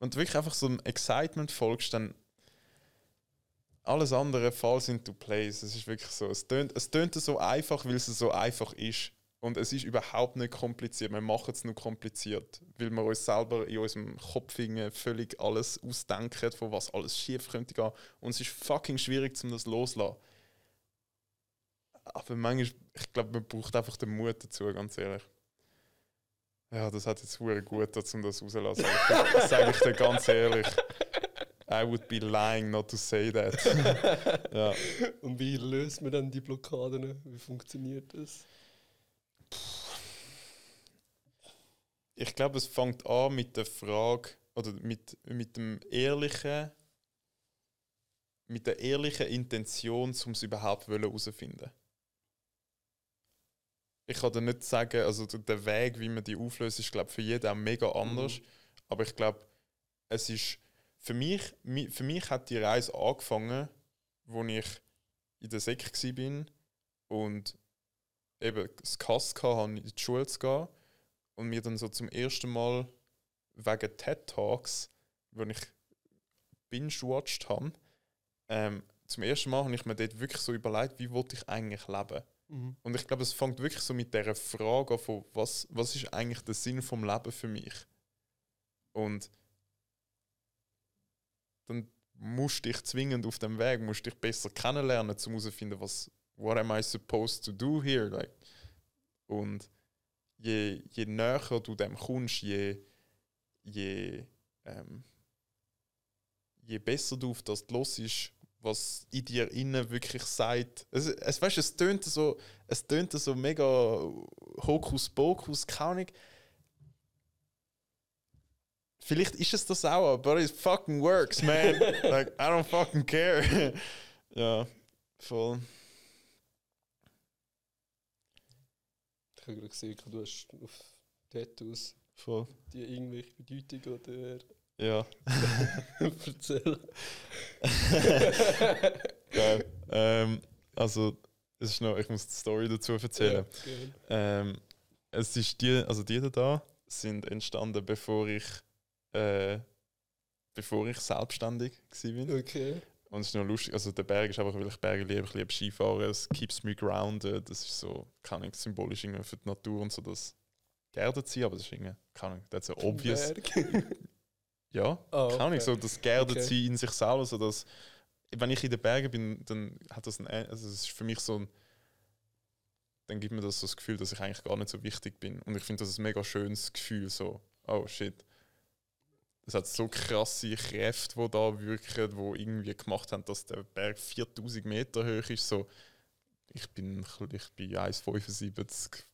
Speaker 2: wenn du wirklich einfach so ein Excitement folgst, dann alles andere falls into place. Es ist wirklich so. Es tönt, es tönt so einfach, weil es so einfach ist. Und es ist überhaupt nicht kompliziert. Wir machen es nur kompliziert, weil wir uns selber in unserem Kopf völlig alles ausdenken, von was alles schief könnte gehen. Und es ist fucking schwierig, um das loszulassen. Aber manchmal, ich glaube, man braucht einfach den Mut dazu, ganz ehrlich. Ja, das hat jetzt gut, um das rauszulassen. Das sage ich dir ganz ehrlich. I would be lying not to say that. *laughs*
Speaker 1: ja. Und wie löst man dann die Blockaden? Wie funktioniert das?
Speaker 2: Ich glaube, es fängt an mit der Frage oder mit, mit dem ehrlichen, mit der ehrlichen Intention, um es überhaupt herauszufinden. Ich kann dir nicht sagen, also der Weg, wie man die auflöst, ist glaube für jeden auch mega anders. Mhm. Aber ich glaube, es ist für mich, für mich hat die Reise angefangen, als ich in der Sek war und eben das Kass hatte, in die Schule zu gehen und mir dann so zum ersten Mal wegen TED Talks, wo ich binge-watched habe, ähm, zum ersten Mal habe ich mir dort wirklich so überlegt, wie wollte ich eigentlich leben. Mhm. Und ich glaube, es fängt wirklich so mit der Frage an, von was, was ist eigentlich der Sinn vom Leben für mich? Und dann musst du dich zwingend auf dem Weg, musst dich besser kennenlernen, um herauszufinden, was what am I supposed to do here? Like, und je, je näher du dem kommst, je, je, ähm, je besser du auf das los ist, was in dir innen wirklich sagt. Es, es, weißt, es tönt so, es tönt so mega Hokuspokus, keine Ahnung. Vielleicht ist es das auch, but it fucking works, man. *laughs* like, I don't fucking care. *laughs* ja, voll.
Speaker 1: Ich habe gerade gesehen, du hast auf Tattoos
Speaker 2: voll.
Speaker 1: die irgendwelche Bedeutung oder.
Speaker 2: Ja. *laughs*
Speaker 1: Erzähl.
Speaker 2: ja, ähm, also, es ist noch, ich muss die Story dazu erzählen. Ja, ähm, es ist die, also die da sind entstanden, bevor ich äh, bevor ich selbstständig war.
Speaker 1: Okay.
Speaker 2: Und es ist noch lustig, also der Berg ist einfach, weil ich Berge liebe, ich liebe Skifahren, es keeps me grounded, das ist so, keine Ahnung, symbolisch für die Natur und so, das geerdet sein, aber das ist irgendwie, keine Ahnung, that's so obvious. *laughs* ja, oh, keine Ahnung, so das geerdet okay. sein in sich selber, so dass, wenn ich in den Bergen bin, dann hat das ein, also es ist für mich so ein, dann gibt mir das so das Gefühl, dass ich eigentlich gar nicht so wichtig bin. Und ich finde das ein mega schönes Gefühl, so, oh shit, es hat so krasse Kräfte, die da wirken, die irgendwie gemacht haben, dass der Berg 4000 Meter hoch ist. So, ich bin, ich bin 1,75,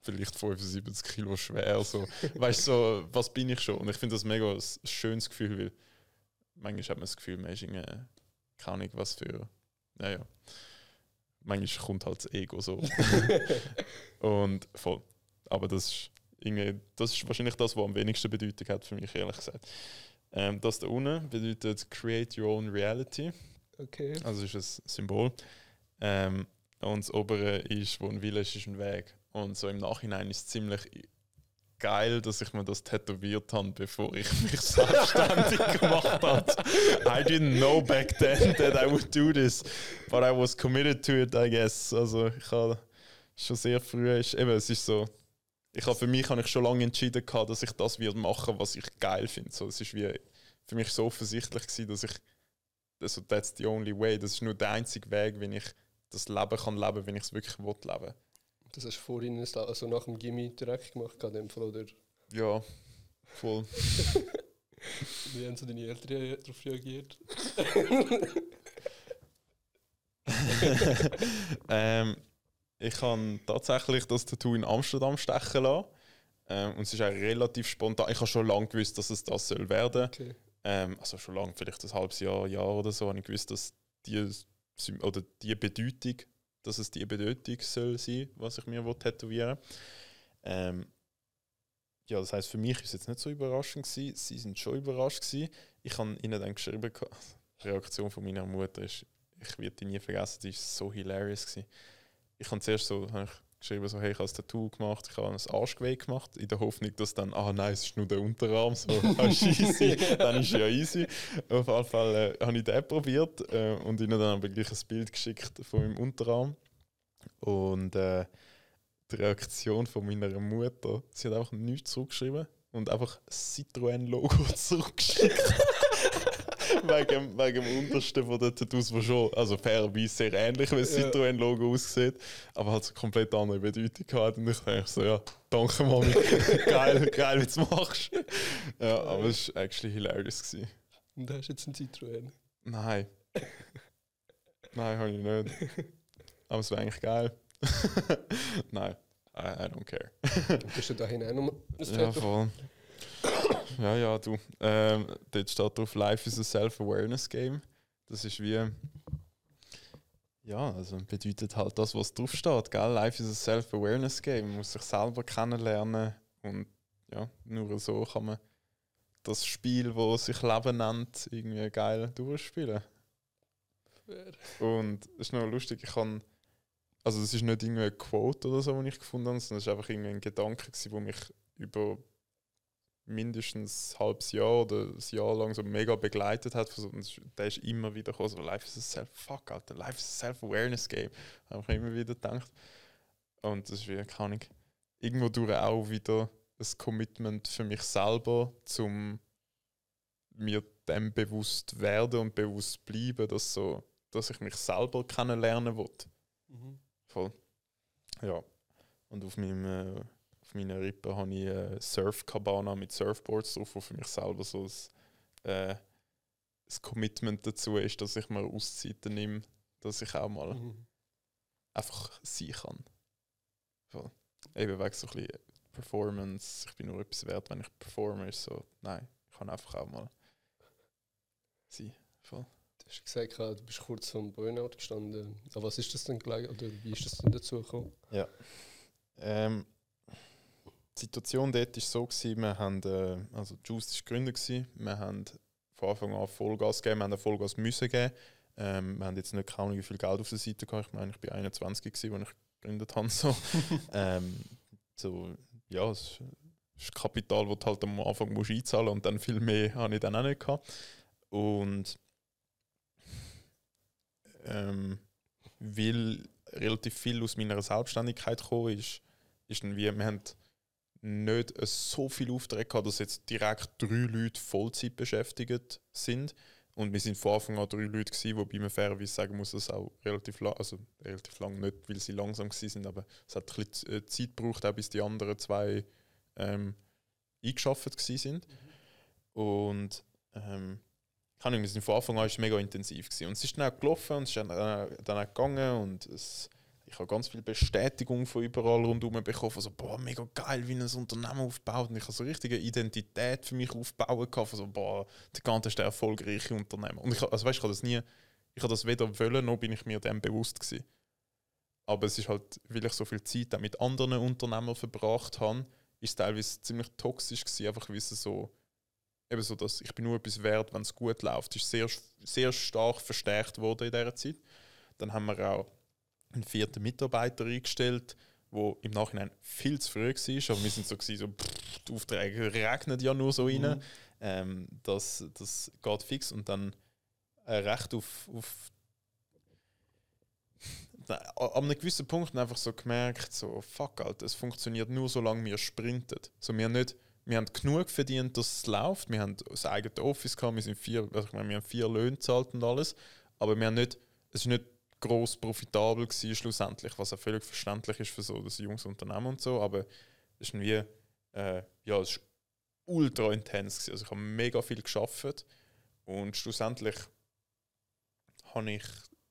Speaker 2: vielleicht 75 Kilo schwer. So. *laughs* weißt du, so, was bin ich schon? Und ich finde das mega ein schönes Gefühl, weil manchmal hat man das Gefühl, man ist irgendwie, keine Ahnung, was für. Naja. Manchmal kommt halt das Ego so. *laughs* Und voll. Aber das ist irgendwie, das ist wahrscheinlich das, was am wenigsten Bedeutung hat für mich, ehrlich gesagt. Ähm, das da unten bedeutet Create Your Own Reality.
Speaker 1: Okay.
Speaker 2: Also ist ein Symbol. Ähm, und das obere ist, wo ein Wille ist, ist ein Weg. Und so im Nachhinein ist es ziemlich geil, dass ich mir das tätowiert habe, bevor ich mich *laughs* selbstständig gemacht habe. I didn't know back then that I would do this, but I was committed to it, I guess. Also ich habe schon sehr früh, ist, eben, es ist so, ich habe für mich habe ich schon lange entschieden gehabt, dass ich das wird machen, was ich geil finde. So, es ist wie für mich so offensichtlich gewesen, dass ich also that's the only way. Das ist nur der einzige Weg, wenn ich das Leben kann leben, wenn ich es wirklich will leben.
Speaker 1: Das hast du vorhin also nach dem Gimmi direkt gemacht, in dem Fall, oder?
Speaker 2: Ja, voll. *laughs*
Speaker 1: Wie haben so deine Eltern darauf reagiert? *laughs*
Speaker 2: ähm, ich habe tatsächlich das Tattoo in Amsterdam stechen lassen. Ähm, und es ist eigentlich relativ spontan. Ich habe schon lange gewusst, dass es das soll werden.
Speaker 1: Okay.
Speaker 2: Ähm, also schon lange, vielleicht ein halbes Jahr, Jahr oder so, habe ich gewusst, dass die, oder die Bedeutung, dass es die Bedeutung soll sein, was ich mir tätowieren ähm, ja, das heißt für mich ist es jetzt nicht so überraschend gewesen. Sie sind schon überrascht gewesen. Ich habe ihnen dann geschrieben, *laughs* die Reaktion von meiner Mutter ist, ich werde die nie vergessen, die war so hilarious gewesen. Ich habe zuerst so, ich geschrieben, so, hey, ich habe ein Tattoo gemacht, ich habe ein Arschgeweih gemacht, in der Hoffnung, dass dann, ah nein, es ist nur der Unterarm, so, *laughs* ah, easy, dann ist ja easy. Auf jeden Fall äh, habe ich den probiert äh, und ihnen dann aber gleich ein Bild geschickt von meinem Unterarm. Und äh, die Reaktion von meiner Mutter, sie hat einfach nichts zurückgeschrieben und einfach Citroën-Logo *laughs* zurückgeschickt wegen, wegen dem untersten von den Tattoos, wo schon, also fairerweise sehr ähnlich wie das ja. Citroën-Logo aussieht, aber halt so komplett andere Bedeutung hat. Und ich denke so, ja, danke Mami, *laughs* geil, geil, wie du es machst. Ja, aber es war actually hilarious. Gewesen.
Speaker 1: Und hast du jetzt einen Citroën?
Speaker 2: Nein. Nein, habe ich nicht. Aber es wäre eigentlich geil. *laughs* Nein, I, I don't care.
Speaker 1: Bist du da hinein noch
Speaker 2: ein Ja, voll. Ja, ja, du. Ähm, dort steht drauf, Life is a Self-Awareness-Game. Das ist wie. Ja, also bedeutet halt das, was drauf steht, gell? Life is a Self-Awareness-Game. Man muss sich selber kennenlernen und ja, nur so kann man das Spiel, das sich Leben nennt, irgendwie geil durchspielen. Fair. Und es ist noch lustig, ich kann. Also, es ist nicht irgendwie eine Quote oder so, die ich gefunden habe, sondern es war einfach irgendwie ein Gedanke, der mich über mindestens ein halbes Jahr oder ein Jahr lang so mega begleitet hat. Und der ist immer wieder gekommen, so Life is a self fuck, Alter, Life is a self-awareness game. Habe ich immer wieder gedacht. Und das ist wie, keine Ahnung, irgendwo durch auch wieder ein Commitment für mich selber, zum mir dem bewusst werden und bewusst bleiben, dass, so, dass ich mich selber kennenlernen will. Mhm. Voll. Ja. Und auf meinem äh, auf meiner Rippe habe ich eine Surf-Cabana mit Surfboards drauf, wo für mich selber so ein, äh, ein Commitment dazu ist, dass ich mir Auszeiten nehme, dass ich auch mal mhm. einfach sein kann. So. Eben wegen so ein bisschen Performance, ich bin nur etwas wert, wenn ich performe, ist so, nein, ich kann einfach auch mal sein. Voll.
Speaker 1: Du hast gesagt, du bist kurz vom Burnout gestanden. Aber was ist das denn gleich, oder wie ist das denn dazu gekommen?
Speaker 2: Ja. Ähm, die Situation dort war so, gewesen, wir haben, äh, also Juice war Gründer, gewesen, wir haben von Anfang an Vollgas gegeben, wir haben Vollgas müssen geben. Ähm, wir haben jetzt nicht kaum wie viel Geld auf der Seite gehabt. Ich meine, ich war 21, gewesen, als ich gegründet habe. So. *laughs* ähm, so, ja, es ist Kapital, das du halt am Anfang musst einzahlen musst und dann viel mehr habe ich dann auch nicht gehabt. Und ähm, weil relativ viel aus meiner Selbstständigkeit gekommen ist, ist dann wie, wir haben nicht so viel Aufträge gehabt, dass jetzt direkt drei Leute Vollzeit beschäftigt sind. Und wir sind von Anfang an drei Leute gewesen, wobei man fairerweise sagen muss, dass auch relativ lang, also relativ lang nicht, weil sie langsam sind, aber es hat ein bisschen äh, Zeit gebraucht, auch bis die anderen zwei ähm, eingeschafft sind. Mhm. Und ähm, kann ich, wir sind von Anfang an mega intensiv gewesen. und es ist dann auch gelaufen und es ist dann, äh, dann auch gegangen und es ich habe ganz viel Bestätigung von überall rundherum bekommen, von so, boah, mega geil, wie ein Unternehmen aufbaut. Und ich habe so richtige Identität für mich aufbauen von so, boah, der ganze ist der erfolgreiche Unternehmer. Und ich, also weißt, ich habe das nie, ich habe das weder wollen, noch bin ich mir dem bewusst gewesen. Aber es ist halt, weil ich so viel Zeit auch mit anderen Unternehmern verbracht habe, ist es teilweise ziemlich toxisch gewesen, einfach wie es so, eben so, dass ich bin nur etwas wert, wenn es gut läuft, ist sehr, sehr stark verstärkt worden in dieser Zeit. Dann haben wir auch einen vierten Mitarbeiter eingestellt, wo im Nachhinein viel zu früh war. Aber wir sind so, gewesen, so pff, die Aufträge regnen ja nur so rein. Mhm. Ähm, das, das geht fix und dann äh, recht auf, auf an einem gewissen Punkt einfach so gemerkt, so fuck, Alter, es funktioniert nur, solange wir sprinten. So, wir, haben nicht, wir haben genug verdient, dass es läuft. Wir haben das eigene Office gehabt, wir, sind vier, also ich meine, wir haben vier Löhne gezahlt und alles. Aber wir haben nicht, es ist nicht gross profitabel gewesen, schlussendlich, was auch völlig verständlich ist für so das junges Unternehmen und so, aber es ist wie, äh, ja, es ultra intens gewesen. Also ich habe mega viel geschafft und schlussendlich habe ich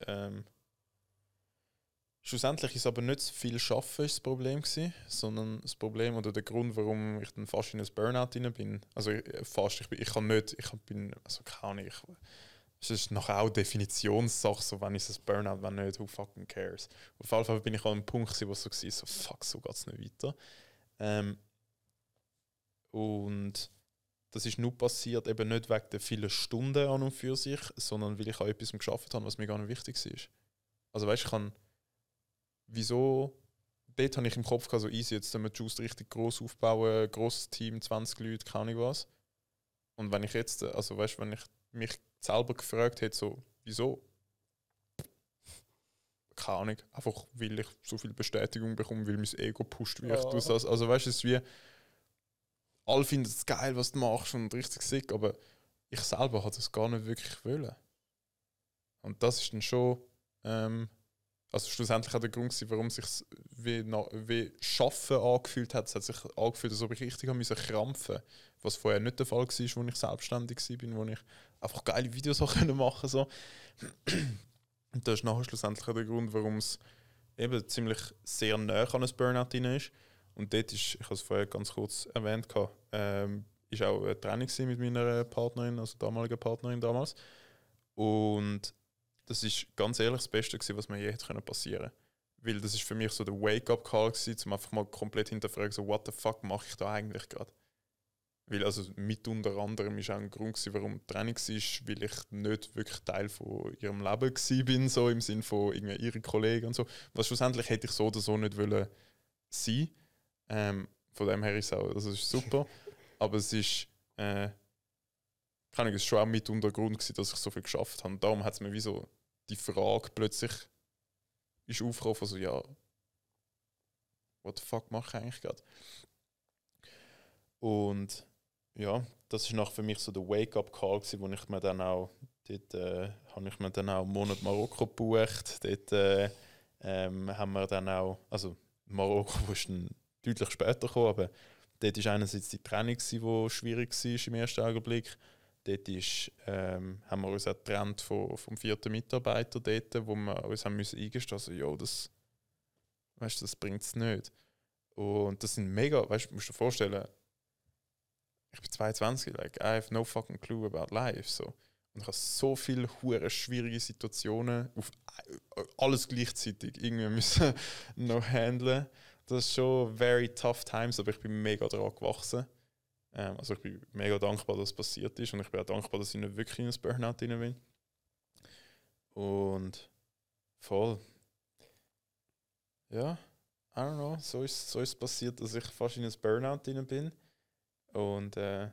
Speaker 2: ähm, Schlussendlich ist aber nicht viel Schaffen das Problem gewesen, sondern das Problem oder der Grund, warum ich dann fast in ein Burnout rein bin. Also fast, ich, bin, ich kann nicht, ich bin, also keine Ahnung, es ist nachher auch Definitionssache, so wenn ist es Burnout, wenn nicht, who fucking cares. Auf jeden Fall bin ich an einem Punkt, wo so war, so fuck, so geht es nicht weiter. Ähm, und das ist nur passiert, eben nicht wegen der vielen Stunden an und für sich, sondern weil ich auch etwas geschafft habe, was mir gar nicht wichtig ist. Also weißt du, ich kann wieso, dort habe ich im Kopf gehabt, so easy, jetzt müssen wir Just richtig groß aufbauen, großes Team, 20 Leute, keine Ahnung was. Und wenn ich jetzt, also weißt du, wenn ich mich selber gefragt hätte, so, wieso? Keine Ahnung, einfach weil ich so viel Bestätigung bekomme, weil mein Ego pusht, wie ja. ich das. Also weißt du, es ist wie, alle finden es geil, was du machst und richtig sick, aber ich selber hatte es gar nicht wirklich wollen. Und das ist dann schon ähm, also schlussendlich auch der Grund, gewesen, warum es sich wie, wie Schaffen angefühlt hat. Es hat sich angefühlt, als ob ich richtig müssen krampfen was vorher nicht der Fall war, als ich selbstständig war, wo ich einfach geile Videos *laughs* auch machen so. *clears throat* Und das ist nachher schlussendlich der Grund, warum es eben ziemlich sehr nah an ein Burnout drin ist. Und dort ist, ich habe es vorher ganz kurz erwähnt, ähm, auch ein Training mit meiner Partnerin, also damaliger Partnerin damals. Und das ist ganz ehrlich das Beste, gewesen, was mir je hätte passieren können. Weil das ist für mich so der Wake-up-Call, um einfach mal komplett hinterfragen, so, what the fuck mache ich da eigentlich gerade? Weil also mit unter anderem ist auch ein Grund, gewesen, warum Training ist, weil ich nicht wirklich Teil von ihrem Leben war, bin, so im Sinne von irgendwie ihren Kollegen und so. Was schlussendlich hätte ich so oder so nicht wollen sein. Ähm, von dem her ist es auch, das ist super. *laughs* Aber es ist, äh, kann ich, es schon auch mit unter Grund gewesen, dass ich so viel geschafft habe. Darum hat es mir wie so die Frage plötzlich ist aufgekommen, so, ja, what the fuck mache ich eigentlich gerade? Und ja, das ist nach für mich so der Wake-up-Call wo ich mir dann auch, dort äh, habe ich mir dann auch einen Monat Marokko gebucht, dort äh, ähm, haben wir dann auch, also Marokko *laughs* ist dann deutlich später gekommen, aber dort war einerseits die Training, die schwierig war im ersten Augenblick Dort ist, ähm, haben wir uns auch getrennt vom, vom vierten Mitarbeiter dort, wo wir uns haben müssen eingestehen also, ja, das, weißt, das bringt es nicht. Und das sind mega, weißt du, musst dir vorstellen, ich bin 22, like, I have no fucking clue about life. So. Und ich habe so viele hure schwierige Situationen auf alles gleichzeitig irgendwie *laughs* müssen noch handeln. Das ist schon very tough times, aber ich bin mega daran gewachsen. Ähm, also ich bin mega dankbar, dass es passiert ist und ich bin auch dankbar, dass ich nicht wirklich in ein Burnout drin bin. Und voll. Ja, I don't know, so ist, so ist es passiert, dass ich fast in ein Burnout drin bin. Und äh,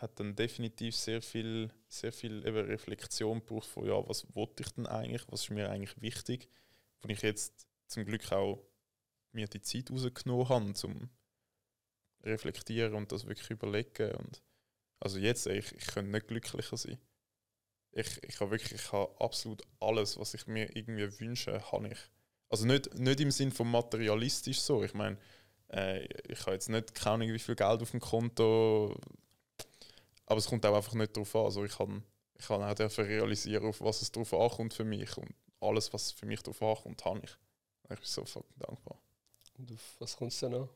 Speaker 2: hat dann definitiv sehr viel, sehr viel eben Reflexion gebraucht von, ja, was wollte ich denn eigentlich, was ist mir eigentlich wichtig, wo ich jetzt zum Glück auch mir die Zeit rausgenommen habe, um reflektieren und das wirklich überlegen. Und also jetzt, ich, ich könnte nicht glücklicher sein. Ich, ich habe wirklich, ich habe absolut alles, was ich mir irgendwie wünsche, habe ich. Also nicht, nicht im Sinn von materialistisch so. Ich meine, äh, ich habe jetzt nicht keine Ahnung, wie viel Geld auf dem Konto, aber es kommt auch einfach nicht darauf an. Also ich kann, ich kann auch dafür realisieren, auf was es darauf ankommt für mich und alles, was für mich darauf ankommt, habe ich. Ich bin so fucking dankbar.
Speaker 1: Und auf was kommt es denn an?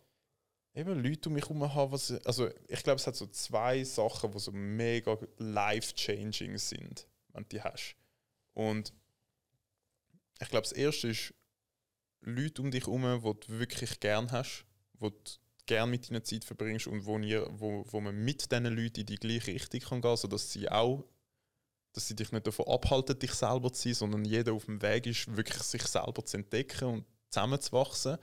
Speaker 2: eben Leute um mich herum haben, was, also ich glaube, es hat so zwei Sachen, die so mega life-changing sind, wenn du die hast. Und ich glaube, das erste ist Leute um dich herum, die du wirklich gern hast, wo du gern mit ihnen Zeit verbringst und wo, ihr, wo, wo man mit diesen Leuten in die gleiche Richtung kann gehen, sodass sie auch, dass sie dich nicht davon abhalten, dich selber zu sein, sondern jeder auf dem Weg ist, wirklich sich selber zu entdecken und zusammenzuwachsen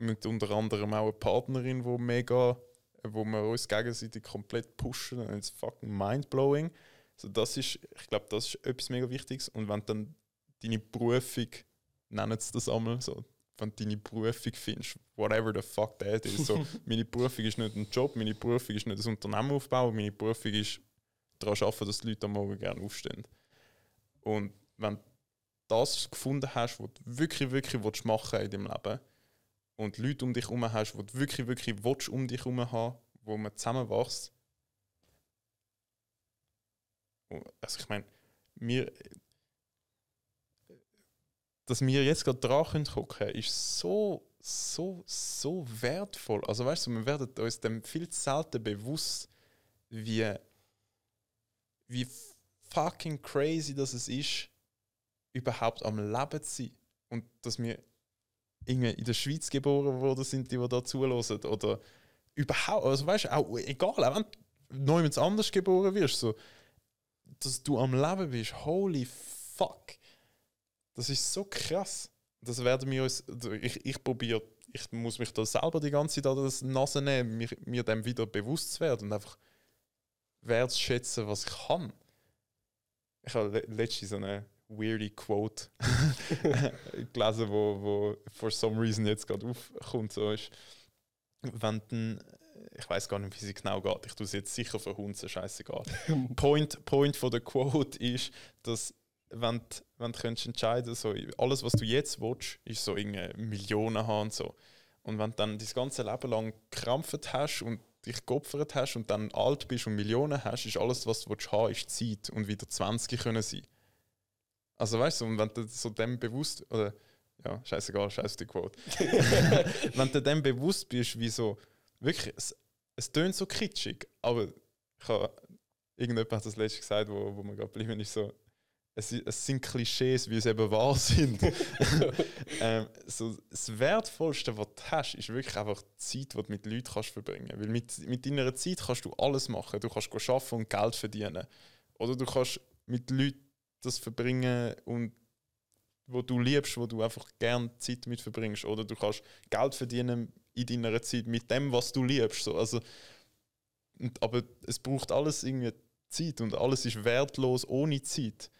Speaker 2: mit unter anderem auch eine Partnerin, wo mega, wo wir uns gegenseitig komplett pushen. Und it's fucking mindblowing. Also das ist, ich glaube, das ist etwas mega Wichtiges. Und wenn dann deine Berufung, nennen sie das einmal so, wenn du deine Berufung findest, whatever the fuck that is. So, *laughs* meine Berufung ist nicht ein Job, meine Berufung ist nicht ein Unternehmen aufbauen, meine Berufung ist daran arbeiten, dass die Leute am Morgen gerne aufstehen. Und wenn das gefunden hast, was du wirklich, wirklich willst machen in deinem Leben und Leute um dich herum hast, die du wirklich, wirklich willst, um dich herum haben, wo man zusammenwächst. Also ich meine, wir, dass wir jetzt gerade dran können, ist so, so, so wertvoll. Also weißt du, wir werden uns dem viel zu selten bewusst, wie, wie fucking crazy das ist, überhaupt am Leben zu sein. Und dass wir irgendwie in der Schweiz geboren worden sind, die, die da zulassen. Oder überhaupt, also weißt du, auch egal, auch wenn du neu anders geboren wirst, so, dass du am Leben bist, holy fuck. Das ist so krass. Das werden wir uns, ich, ich probiere, ich muss mich da selber die ganze Zeit an das Nase nehmen, mir, mir dem wieder bewusst zu werden und einfach wertschätzen, was ich kann. Ich habe letztens so eine weirde Quote *laughs* *laughs* gelesen, wo, wo for some reason jetzt gerade aufkommt. So ist, wenn dann, ich weiß gar nicht, wie sie genau geht, ich tue es jetzt sicher verhunzen, scheißegal. *laughs* Point, Point von der Quote ist, dass wenn, wenn du entscheiden so alles, was du jetzt willst, ist so irgendeine Millionen haben und so. Und wenn du dann das ganze Leben lang gekrampft hast und dich geopfert hast und dann alt bist und Millionen hast, ist alles, was du willst haben, ist Zeit und wieder 20 können sein. Also weißt du, und wenn du so dem bewusst, oder ja, scheißegal, scheiß die Quote. *laughs* *laughs* wenn du dem bewusst bist, wie so, wirklich, es, es tönt so kitschig, aber ich habe, irgendjemand hat das letzte gesagt, wo, wo man gerade geblieben ist, so, es, es, sind Klischees, wie es eben wahr sind. *laughs* ähm, so, das Wertvollste, was du hast, ist wirklich einfach die Zeit, die du mit Leuten kannst verbringen kannst. Weil mit, mit deiner Zeit kannst du alles machen. Du kannst arbeiten und Geld verdienen. Oder du kannst mit Leuten das verbringen und wo du liebst, wo du einfach gerne Zeit mit verbringst. Oder du kannst Geld verdienen in deiner Zeit mit dem, was du liebst. So, also, und, aber es braucht alles irgendwie Zeit und alles ist wertlos ohne Zeit.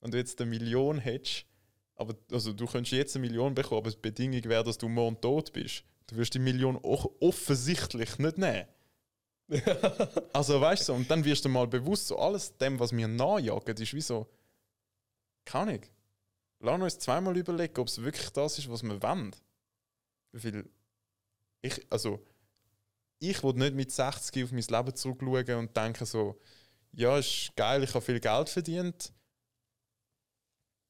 Speaker 2: Wenn du jetzt eine Million hättest, aber also du könntest jetzt eine Million bekommen, aber die Bedingung wäre, dass du morgen tot bist. Du wirst die Million auch offensichtlich nicht nehmen. *laughs* also weißt du, und dann wirst du mal bewusst, so alles dem, was wir nachjagen, ist wie so, keine Ahnung. Lass uns zweimal überlegen, ob es wirklich das ist, was wir wollen. Weil ich, also, ich will nicht mit 60 auf mein Leben zurückschauen und denken so, ja, ist geil, ich habe viel Geld verdient,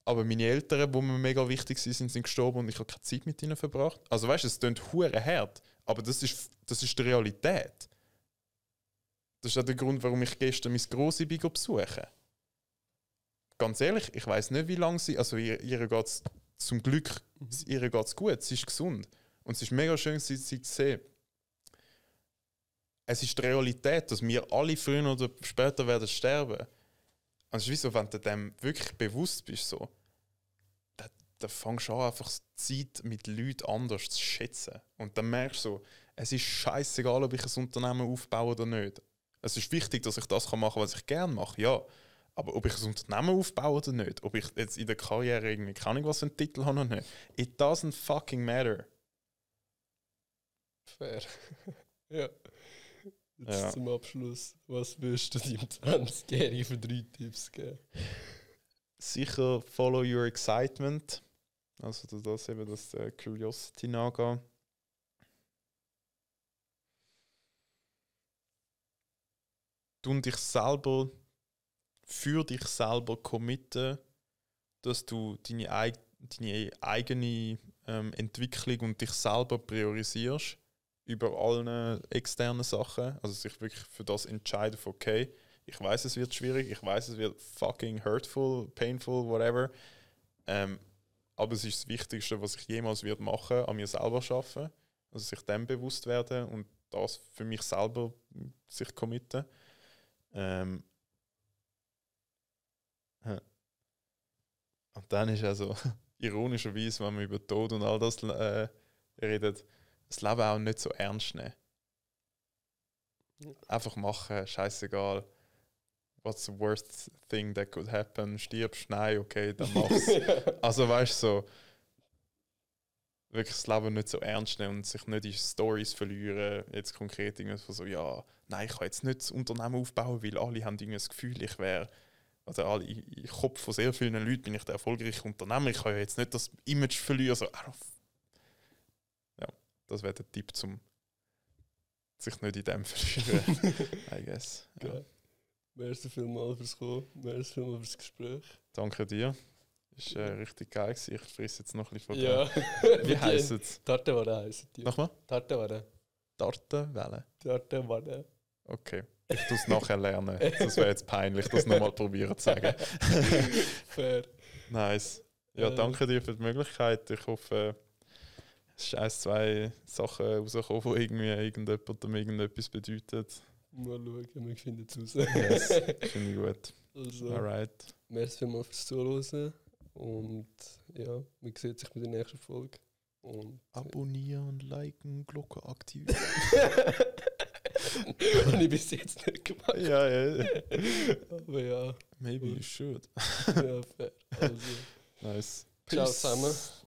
Speaker 2: aber meine Eltern, die mir mega wichtig sind, sind gestorben und ich habe keine Zeit mit ihnen verbracht. Also weißt du, es klingt hure hart, aber das ist, das ist die Realität. Das ist auch der Grund, warum ich gestern mein Grossi besuche ganz ehrlich, ich weiß nicht, wie lange sie, also ihr, ihr geht es zum Glück, mhm. ihr geht es gut, sie ist gesund. Und es ist mega schön, sie, sie zu sehen. Es ist die Realität, dass wir alle früher oder später werden sterben. Und es ist wie so, wenn du dem wirklich bewusst bist, so, da, da fängst du an, einfach Zeit mit Leuten anders zu schätzen. Und dann merkst du so, es ist scheißegal, ob ich ein Unternehmen aufbaue oder nicht. Es ist wichtig, dass ich das machen kann, was ich gerne mache, ja. Aber ob ich ein Unternehmen aufbaue oder nicht, ob ich jetzt in der Karriere irgendwie keine Ahnung, was für einen Titel habe oder nicht, it doesn't fucking matter.
Speaker 1: Fair. *laughs* ja. Jetzt ja. zum Abschluss, was würdest du deinem 20-Jährigen für drei Tipps geben?
Speaker 2: Sicher follow your excitement. Also das eben das äh, Curiosity nachgehen. Du dich selber für dich selber committen, dass du deine, deine eigene ähm, Entwicklung und dich selber priorisierst über allen externen Sachen. Also sich wirklich für das entscheiden, okay, ich weiß, es wird schwierig, ich weiß, es wird fucking hurtful, painful, whatever. Ähm, aber es ist das Wichtigste, was ich jemals wird machen, an mir selber schaffen, also sich dem bewusst werden und das für mich selber sich committen. Ähm, Und dann ist also *laughs* ironischerweise, wenn man über Tod und all das äh, redet, das Leben auch nicht so ernst nehmen. Einfach machen, scheißegal. What's the worst thing that could happen? Stirbst, nein, okay, dann *laughs* mach's. also weißt du, so, wirklich das Leben nicht so ernst nehmen und sich nicht in Stories verlieren. Jetzt konkret irgendwie so, ja, nein, ich kann jetzt nicht das Unternehmen aufbauen, weil alle haben irgendwie das Gefühl, ich wäre also alle, im Kopf von sehr vielen Leuten bin ich der erfolgreiche Unternehmer. Ich kann ja jetzt nicht das Image verlieren. So, ja, das wäre der Tipp, um sich nicht in dem *laughs* verlieren. I guess. Ja.
Speaker 1: Merci vielmals fürs Kommen, merci vielmals fürs Gespräch.
Speaker 2: Danke dir. Ist äh, richtig geil gewesen. Ich frisse jetzt noch ein bisschen
Speaker 1: von Ja. *laughs*
Speaker 2: Wie heisst es?
Speaker 1: Tartenware heisst
Speaker 2: die. Nochmal?
Speaker 1: Tartenware.
Speaker 2: Tartenwelle?
Speaker 1: Tartenware.
Speaker 2: Okay. Ich tue es nachher lernen. Das wäre jetzt peinlich, das nochmal probieren zu sagen. *laughs*
Speaker 1: Fair.
Speaker 2: Nice. Ja, äh. danke dir für die Möglichkeit. Ich hoffe, es ist ein, zwei Sachen rausgekommen, die irgendwie irgendjemandem irgendetwas bedeuten.
Speaker 1: Mal schauen, wir finden es raus.
Speaker 2: Yes, *laughs* finde ich gut.
Speaker 1: Also, Alright. Merci vielmals fürs Zuhören. Und ja, man sieht sich mit der nächsten Folge. Und,
Speaker 2: Abonnieren, liken, Glocke aktivieren. *laughs*
Speaker 1: Habe ich bis jetzt nicht gemacht.
Speaker 2: Ja, ja.
Speaker 1: Aber ja.
Speaker 2: Maybe you should.
Speaker 1: ja, fair. Also.
Speaker 2: Nice.
Speaker 1: Peace. Ciao zusammen.